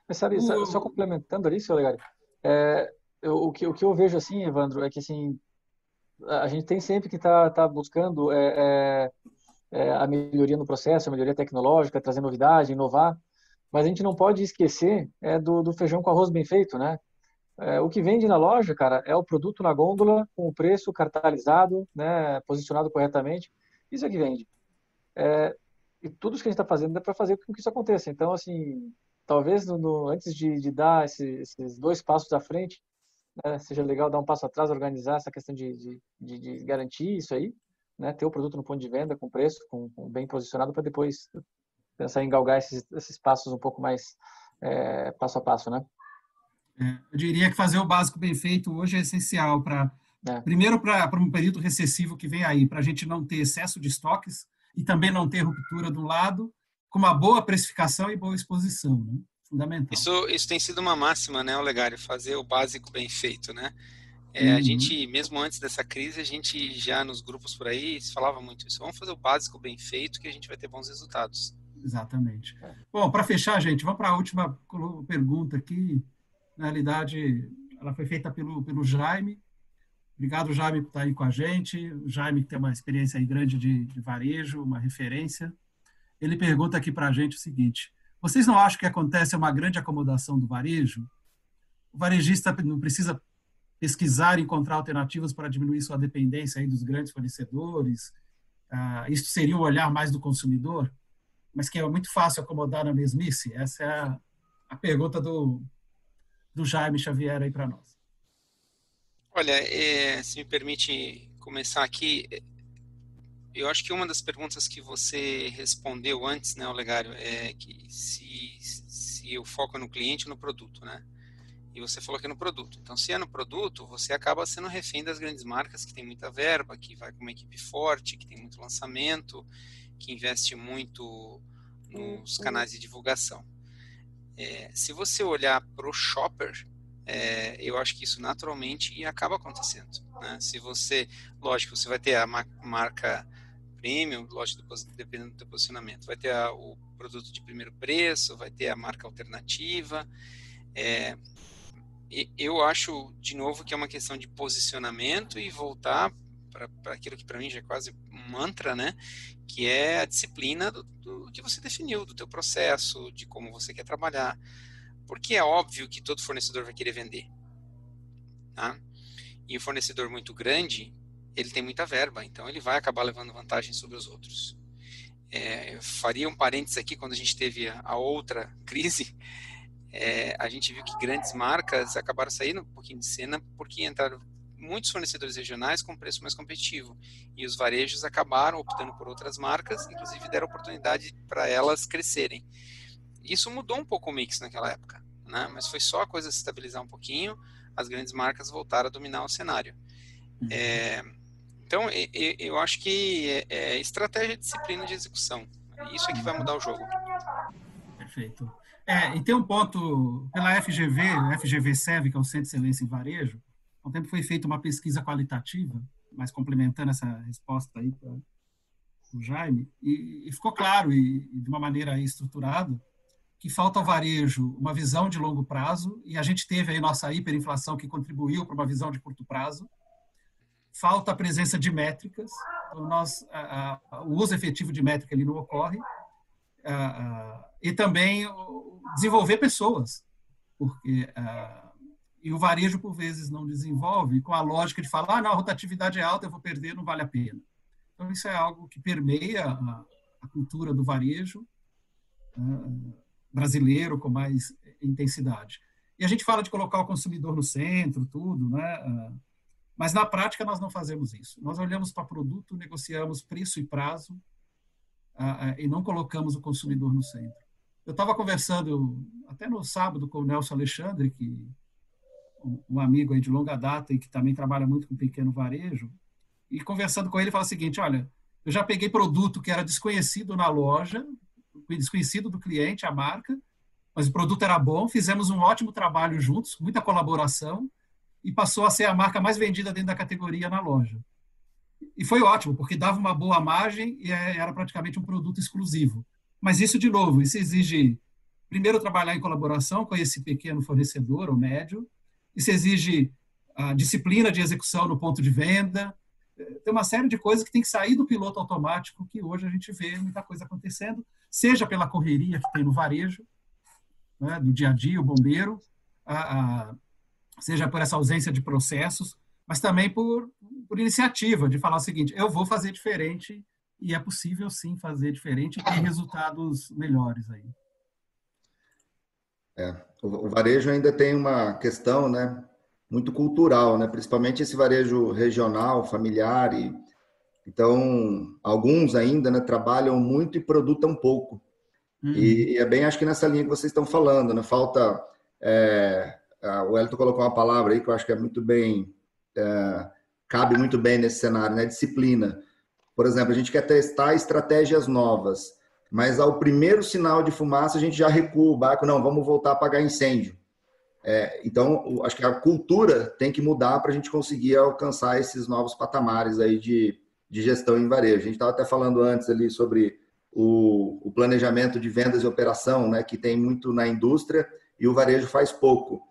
Mas sabe, o... só complementando ali, seu Legari, é, eu, o, que, o que eu vejo assim, Evandro, é que assim, a gente tem sempre que estar tá, tá buscando é, é, é, a melhoria no processo, a melhoria tecnológica, trazer novidade, inovar, mas a gente não pode esquecer é, do, do feijão com arroz bem feito, né? É, o que vende na loja, cara, é o produto na gôndola, com o preço cartalizado, né, posicionado corretamente. Isso é que vende. É, e tudo isso que a gente está fazendo é para fazer com que isso aconteça. Então, assim, talvez no, no, antes de, de dar esse, esses dois passos à frente, né, seja legal dar um passo atrás, organizar essa questão de, de, de garantir isso aí, né, ter o produto no ponto de venda com preço, com, com bem posicionado, para depois pensar em galgar esses, esses passos um pouco mais é, passo a passo, né? É, eu diria que fazer o básico bem feito hoje é essencial para é. primeiro para um período recessivo que vem aí, para a gente não ter excesso de estoques e também não ter ruptura do lado, com uma boa precificação e boa exposição, né? Fundamental. Isso, isso tem sido uma máxima, né, Olegário, fazer o básico bem feito, né? É, uhum. A gente, mesmo antes dessa crise, a gente já nos grupos por aí falava muito isso. Vamos fazer o básico bem feito que a gente vai ter bons resultados. Exatamente. Bom, para fechar, gente, vamos para a última pergunta aqui. Na realidade, ela foi feita pelo, pelo Jaime. Obrigado, Jaime, por estar aí com a gente. O Jaime tem uma experiência aí grande de, de varejo, uma referência. Ele pergunta aqui para a gente o seguinte: vocês não acham que acontece uma grande acomodação do varejo? O varejista não precisa pesquisar e encontrar alternativas para diminuir sua dependência aí dos grandes fornecedores? Ah, isso seria um olhar mais do consumidor? Mas que é muito fácil acomodar na mesmice? Essa é a, a pergunta do, do Jaime Xavier aí para nós. Olha, é, se me permite começar aqui, eu acho que uma das perguntas que você respondeu antes, né, Olegário, é que se, se o foco é no cliente ou no produto, né? E você falou que é no produto. Então, se é no produto, você acaba sendo refém das grandes marcas que tem muita verba, que vai com uma equipe forte, que tem muito lançamento, que investe muito nos uhum. canais de divulgação. É, se você olhar para o shopper, é, eu acho que isso naturalmente acaba acontecendo. Né? Se você, lógico, você vai ter a marca premium, lógico, dependendo do posicionamento, vai ter a, o produto de primeiro preço, vai ter a marca alternativa, é, eu acho, de novo, que é uma questão de posicionamento e voltar para aquilo que para mim já é quase um mantra, né? Que é a disciplina do, do, que você definiu, do teu processo, de como você quer trabalhar. Porque é óbvio que todo fornecedor vai querer vender. Tá? E um fornecedor muito grande, ele tem muita verba, então ele vai acabar levando vantagem sobre os outros. É, eu faria um parênteses aqui, quando a gente teve a, a outra *laughs* crise, é, a gente viu que grandes marcas acabaram saindo um pouquinho de cena porque entraram muitos fornecedores regionais com preço mais competitivo e os varejos acabaram optando por outras marcas, inclusive deram oportunidade para elas crescerem. Isso mudou um pouco o mix naquela época, né? mas foi só a coisa se estabilizar um pouquinho, as grandes marcas voltaram a dominar o cenário. Uhum. É, então, eu acho que é, é estratégia, disciplina de execução. Isso é que vai mudar o jogo. Perfeito. É, e tem um ponto, pela FGV, FGV SEV, que é o Centro de Excelência em Varejo, há um tempo foi feita uma pesquisa qualitativa, mas complementando essa resposta aí para o Jaime, e, e, ficou claro, e, e, de uma maneira estruturada, que falta ao varejo uma visão de longo prazo, e a gente teve aí nossa hiperinflação que contribuiu para uma visão de curto prazo, falta a presença de métricas, então nós, a, a, o uso efetivo de métrica ali não ocorre, a, e também desenvolver pessoas, porque e o varejo, por vezes, não desenvolve com a lógica de falar, ah, não, a rotatividade é alta, eu vou perder, não vale a pena. Então, isso é algo que permeia a, a cultura do varejo brasileiro com mais intensidade. E a gente fala de colocar o consumidor no centro, tudo, né? Uh, mas, na prática, nós não fazemos isso. Nós olhamos para produto, negociamos preço e prazo uh, e não colocamos o consumidor no centro. Eu estava conversando até no sábado com o Nelson Alexandre, que um amigo aí de longa data e que também trabalha muito com pequeno varejo, e conversando com ele, ele fala o seguinte: olha, eu já peguei produto que era desconhecido na loja, desconhecido do cliente, a marca, mas o produto era bom, fizemos um ótimo trabalho juntos, muita colaboração, e passou a ser a marca mais vendida dentro da categoria na loja. E foi ótimo, porque dava uma boa margem e é, era praticamente um produto exclusivo. Mas isso, de novo, isso exige, primeiro, trabalhar em colaboração com esse pequeno fornecedor ou médio, isso exige a disciplina de execução no ponto de venda. Tem uma série de coisas que tem que sair do piloto automático, que hoje a gente vê muita coisa acontecendo, seja pela correria que tem no varejo, né, do dia a dia, o bombeiro, a, a, seja por essa ausência de processos, mas também por, por iniciativa, de falar o seguinte: eu vou fazer diferente e é possível sim fazer diferente e ter resultados melhores aí. É, o, varejo ainda tem uma questão, né, muito cultural, né, principalmente esse varejo regional, familiar e então alguns ainda, né, trabalham muito e produtam pouco. Uhum. E, e, é bem, acho que nessa linha que vocês estão falando, né, falta é, o Elton colocou uma palavra aí que eu acho que é muito bem é, cabe muito bem nesse cenário, né, disciplina. Por exemplo, a gente quer testar estratégias novas mas ao primeiro sinal de fumaça a gente já recua o barco, não, vamos voltar a apagar incêndio. É, então, acho que a cultura tem que mudar para a gente conseguir alcançar esses novos patamares aí de, de gestão em varejo. A gente estava até falando antes ali sobre o, o, planejamento de vendas e operação, né, que tem muito na indústria e o varejo faz pouco.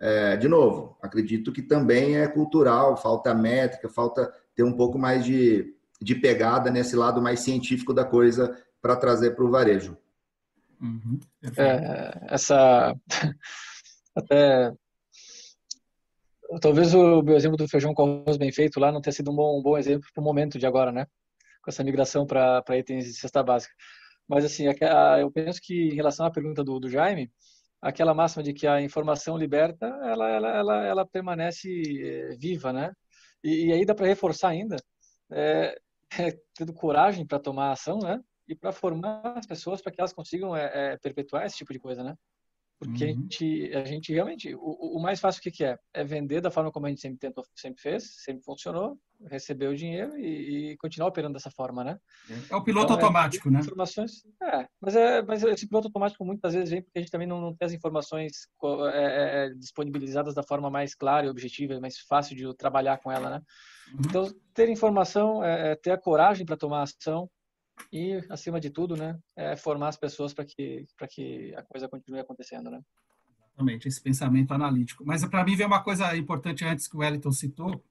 É, de novo, acredito que também é cultural, falta métrica, falta ter um pouco mais de, de pegada nesse lado mais científico da coisa para trazer para o varejo. Uhum, é, essa *laughs* até talvez o meu exemplo do feijão com arroz bem feito lá não tenha sido um bom, um bom exemplo para o momento de agora, né? Com essa migração para itens de cesta básica. Mas assim, eu penso que em relação à pergunta do, do Jaime, aquela máxima de que a informação liberta, ela, ela, ela, ela permanece eh, viva, né? E, e aí dá para reforçar ainda, é, *laughs* é, tendo coragem para tomar ação, né? e para formar as pessoas para que elas consigam é, perpetuar esse tipo de coisa, né? Porque uhum. a, gente, a gente realmente, o, o mais fácil o que, que, é? É vender da forma como a gente sempre tentou, sempre fez, sempre funcionou, receber o dinheiro e, e continuar operando dessa forma, né? É o piloto então, é automático, é, né? Informações, é, mas, é, mas esse piloto automático muitas vezes vem porque a gente também não, não tem as informações é, é, disponibilizadas da forma mais clara e objetiva, mais fácil de trabalhar com ela, né? Uhum. Então, ter informação, ter a coragem para tomar ação, e, acima de tudo, né, é formar as pessoas para que, que a coisa continue acontecendo, né? Exatamente, esse pensamento analítico. Mas para mim vem uma coisa importante antes que o Wellington citou,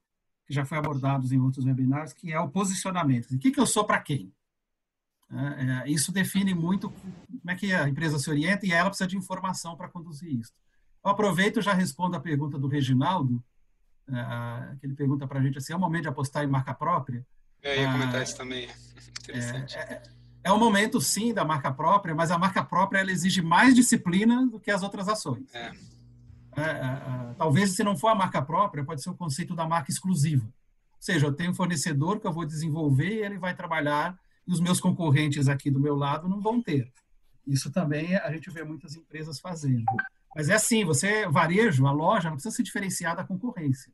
que já foi abordado em outros webinars, que é o posicionamento. O que, que eu sou para quem? É, é, isso define muito como é que a empresa se orienta e ela precisa de informação para conduzir isso. Eu aproveito e já respondo a pergunta do Reginaldo, é, que ele pergunta para a gente assim, é o momento de apostar em marca própria? Eu ia comentar isso também, *laughs* interessante. É, é o momento, sim, da marca própria, mas a marca própria ela exige mais disciplina do que as outras ações. É. É, é, talvez, se não for a marca própria, pode ser o conceito da marca exclusiva. Ou seja, eu tenho um fornecedor que eu vou desenvolver e ele vai trabalhar e os meus concorrentes aqui do meu lado não vão ter. Isso também a gente vê muitas empresas fazendo. Mas é assim, você, varejo, a loja, não precisa se diferenciar da concorrência.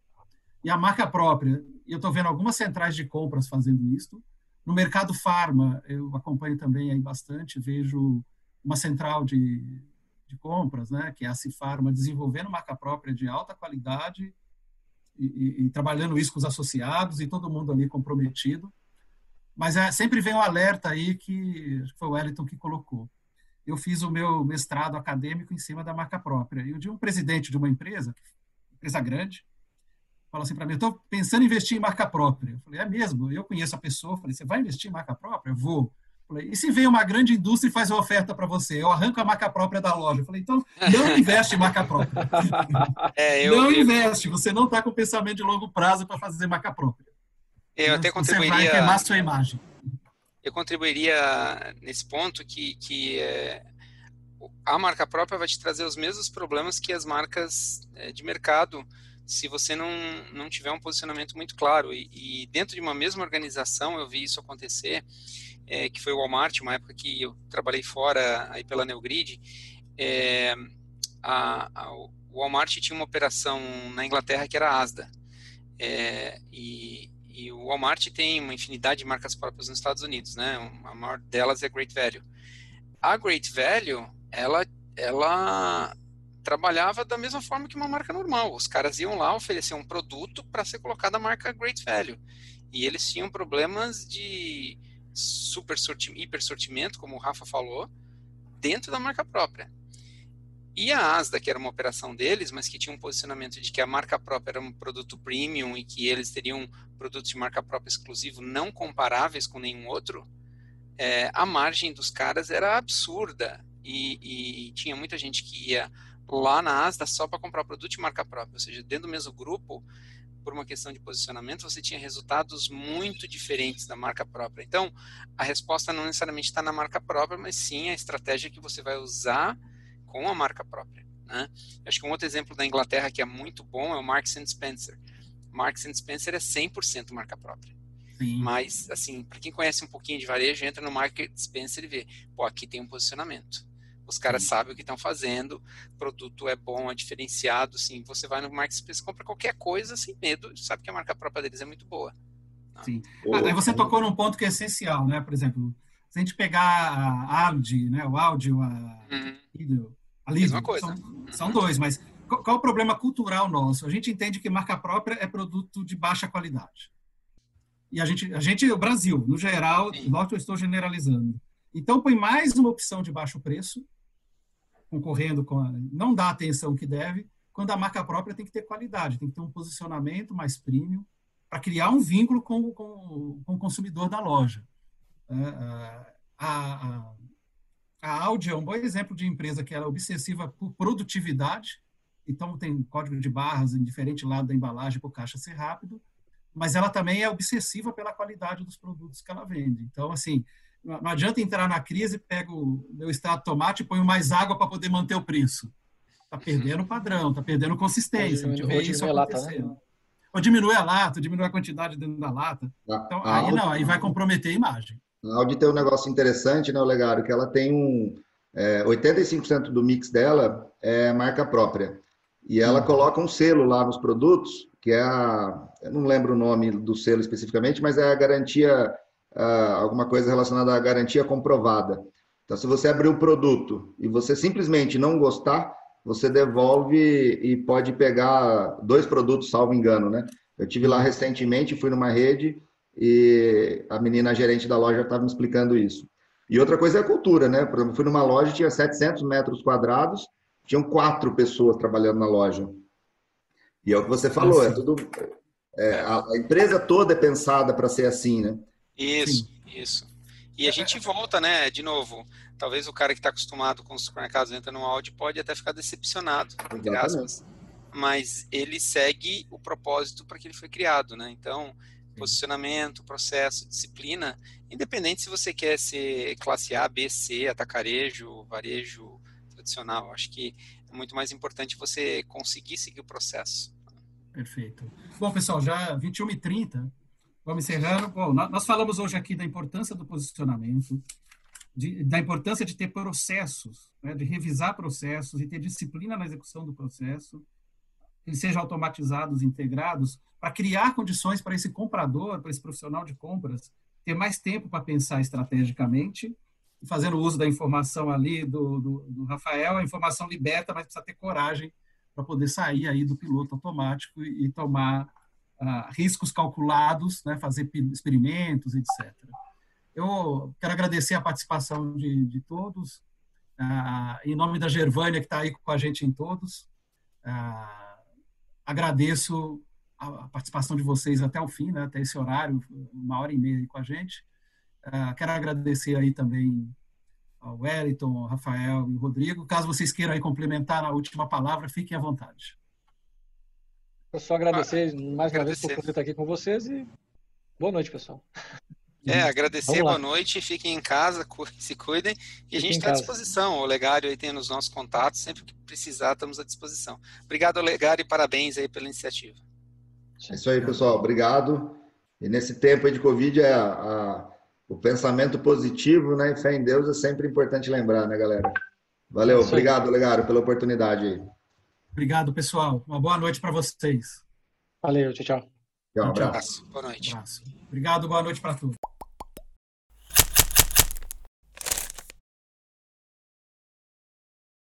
E a marca própria, eu estou vendo algumas centrais de compras fazendo isso. No mercado farma, eu acompanho também aí bastante, vejo uma central de, de compras, né, que é a Cifarma, desenvolvendo marca própria de alta qualidade e, e, e, trabalhando isso com os associados e todo mundo ali comprometido. Mas é, sempre vem um alerta aí que, foi o Wellington que colocou. Eu fiz o meu mestrado acadêmico em cima da marca própria. E de um presidente de uma empresa, empresa grande, falou assim para mim: estou pensando em investir em marca própria. Eu falei: é mesmo? Eu conheço a pessoa. Eu falei: você vai investir em marca própria? Vou. Falei, e se vem uma grande indústria e faz uma oferta para você? Eu arranco a marca própria da loja. Eu falei, então não *laughs* investe em marca própria. É, eu, não eu... investe, você não está com pensamento de longo prazo para fazer marca própria. Eu até contribuiria. Você vai queimar sua imagem. Eu contribuiria nesse ponto que, que é, a marca própria vai te trazer os mesmos problemas que as marcas é, de mercado se você não, não tiver um posicionamento muito claro. E, e dentro de uma mesma organização, eu vi isso acontecer é, que foi o Walmart, uma época que eu trabalhei fora aí pela Neogrid, é, a, a, o Walmart tinha uma operação na Inglaterra que era a Asda. É, e, e, o Walmart tem uma infinidade de marcas próprias nos Estados Unidos, né? A maior delas é Great Value. A Great Value, ela, ela trabalhava da mesma forma que uma marca normal. Os caras iam lá oferecer um produto para ser colocado a marca Great Value. E eles tinham problemas de super sortimento, hiper sortimento, como o Rafa falou, dentro da marca própria. E a Asda, que era uma operação deles, mas que tinha um posicionamento de que a marca própria era um produto premium e que eles teriam produtos de marca própria exclusivo não comparáveis com nenhum outro, é, a margem dos caras era absurda. E, e, tinha muita gente que ia lá na Asda só para comprar produto de marca própria, ou seja, dentro do mesmo grupo, por uma questão de posicionamento, você tinha resultados muito diferentes da marca própria. Então, a resposta não necessariamente está na marca própria, mas sim a estratégia que você vai usar com a marca própria. Né? Acho que um outro exemplo da Inglaterra que é muito bom é o Marks Spencer. Marks Spencer é 100% marca própria. Sim. Mas, assim, para quem conhece um pouquinho de varejo, entra no Market Spencer e vê, pô, aqui tem um posicionamento. Os caras sabem o que estão fazendo, o produto é bom, é diferenciado, sim. Você vai no Marketplace, compra qualquer coisa sem medo, sabe que a marca própria deles é muito boa. Sim. Ah, aí você tocou num ponto que é essencial, né? Por exemplo, se a gente pegar a Audi, né? O áudio, a uhum. a Lido. São, uhum. são dois, mas qual, qual, é o problema cultural nosso? A gente entende que marca própria é produto de baixa qualidade. E a gente, a gente o Brasil, no geral, note eu estou generalizando. Então, põe mais uma opção de baixo preço, concorrendo com a, não dá a atenção que deve, quando a marca própria tem que ter qualidade, tem que ter um posicionamento mais premium para criar um vínculo com, com, com, o consumidor da loja. É, é, a, a, a Audi é um bom exemplo de empresa que era é obsessiva por produtividade, então tem código de barras em diferente lado da embalagem para o caixa ser rápido, mas ela também é obsessiva pela qualidade dos produtos que ela vende. Então, assim, não adianta entrar na crise, pego o meu extrato de tomate e ponho mais água para poder manter o preço. Está perdendo o padrão, está perdendo consistência. Ou diminui, isso acontecendo. Né? Ou diminui a lata, diminui a quantidade dentro da lata. Então, a aí Audi, não, aí vai comprometer a imagem. A Audi tem um negócio interessante, né, Olegário, que ela tem um... É, 85% do mix dela é marca própria. E ela hum. coloca um selo lá nos produtos, que é a... Eu não lembro o nome do selo especificamente, mas é a garantia uh, alguma coisa relacionada à garantia comprovada. Então, se você abrir o produto e você simplesmente não gostar, você devolve e pode pegar dois produtos, salvo engano, né? Eu tive lá recentemente, fui numa rede e a menina a gerente da loja estava me explicando isso. E outra coisa é a cultura, né? Por exemplo, fui numa loja tinha 700 metros quadrados tinham quatro pessoas trabalhando na loja. E é o que você falou, é tudo. É, a, a, empresa toda é pensada para ser assim, né? Isso, Sim. isso. E a gente volta, né? De novo, talvez o cara que está acostumado com os supermercados entra no áudio pode até ficar decepcionado, entre aspas, mas ele segue o propósito para que ele foi criado, né? Então, posicionamento, processo, disciplina, independente se você quer ser classe A, B, C, atacarejo, varejo tradicional. Acho que é muito mais importante você conseguir seguir o processo. Perfeito. Bom, pessoal, já 21h30, vamos encerrando. Bom, nós falamos hoje aqui da importância do posicionamento, de, da importância de ter processos, né, de revisar processos e ter disciplina na execução do processo, que eles sejam automatizados, integrados, para criar condições para esse comprador, para esse profissional de compras, ter mais tempo para pensar estrategicamente, fazendo uso da informação ali do, do, do Rafael, a informação liberta, mas precisa ter coragem para poder sair aí do piloto automático e, e tomar uh, riscos calculados, né, fazer experimentos, etc. Eu quero agradecer a participação de, de todos, uh, em nome da Gervânia, que está aí com a gente em todos. Uh, agradeço a participação de vocês até o fim, né, até esse horário, uma hora e meia com a gente. Uh, quero agradecer aí também ao Wellington, ao Rafael e ao Rodrigo. Caso vocês queiram aí complementar na última palavra, fiquem à vontade. Eu só agradecer ah, mais agradecer. uma vez por estar aqui com vocês e boa noite, pessoal. É, agradecer, boa noite, fiquem em casa, *laughs* se cuidem e a gente está à disposição. O Legário aí tem nos nossos contatos, sempre que precisar, estamos à disposição. Obrigado, Legário, e parabéns aí pela iniciativa. É isso aí, pessoal. Obrigado. E nesse tempo aí de Covid, é a, a, o pensamento positivo né, e fé em Deus é sempre importante lembrar, né, galera? Valeu. Obrigado, Legário, pela oportunidade aí. Obrigado, pessoal. Uma boa noite para vocês. Valeu, tchau, tchau. Tchau, um abraço. Boa noite. Um abraço. Obrigado, boa noite para todos.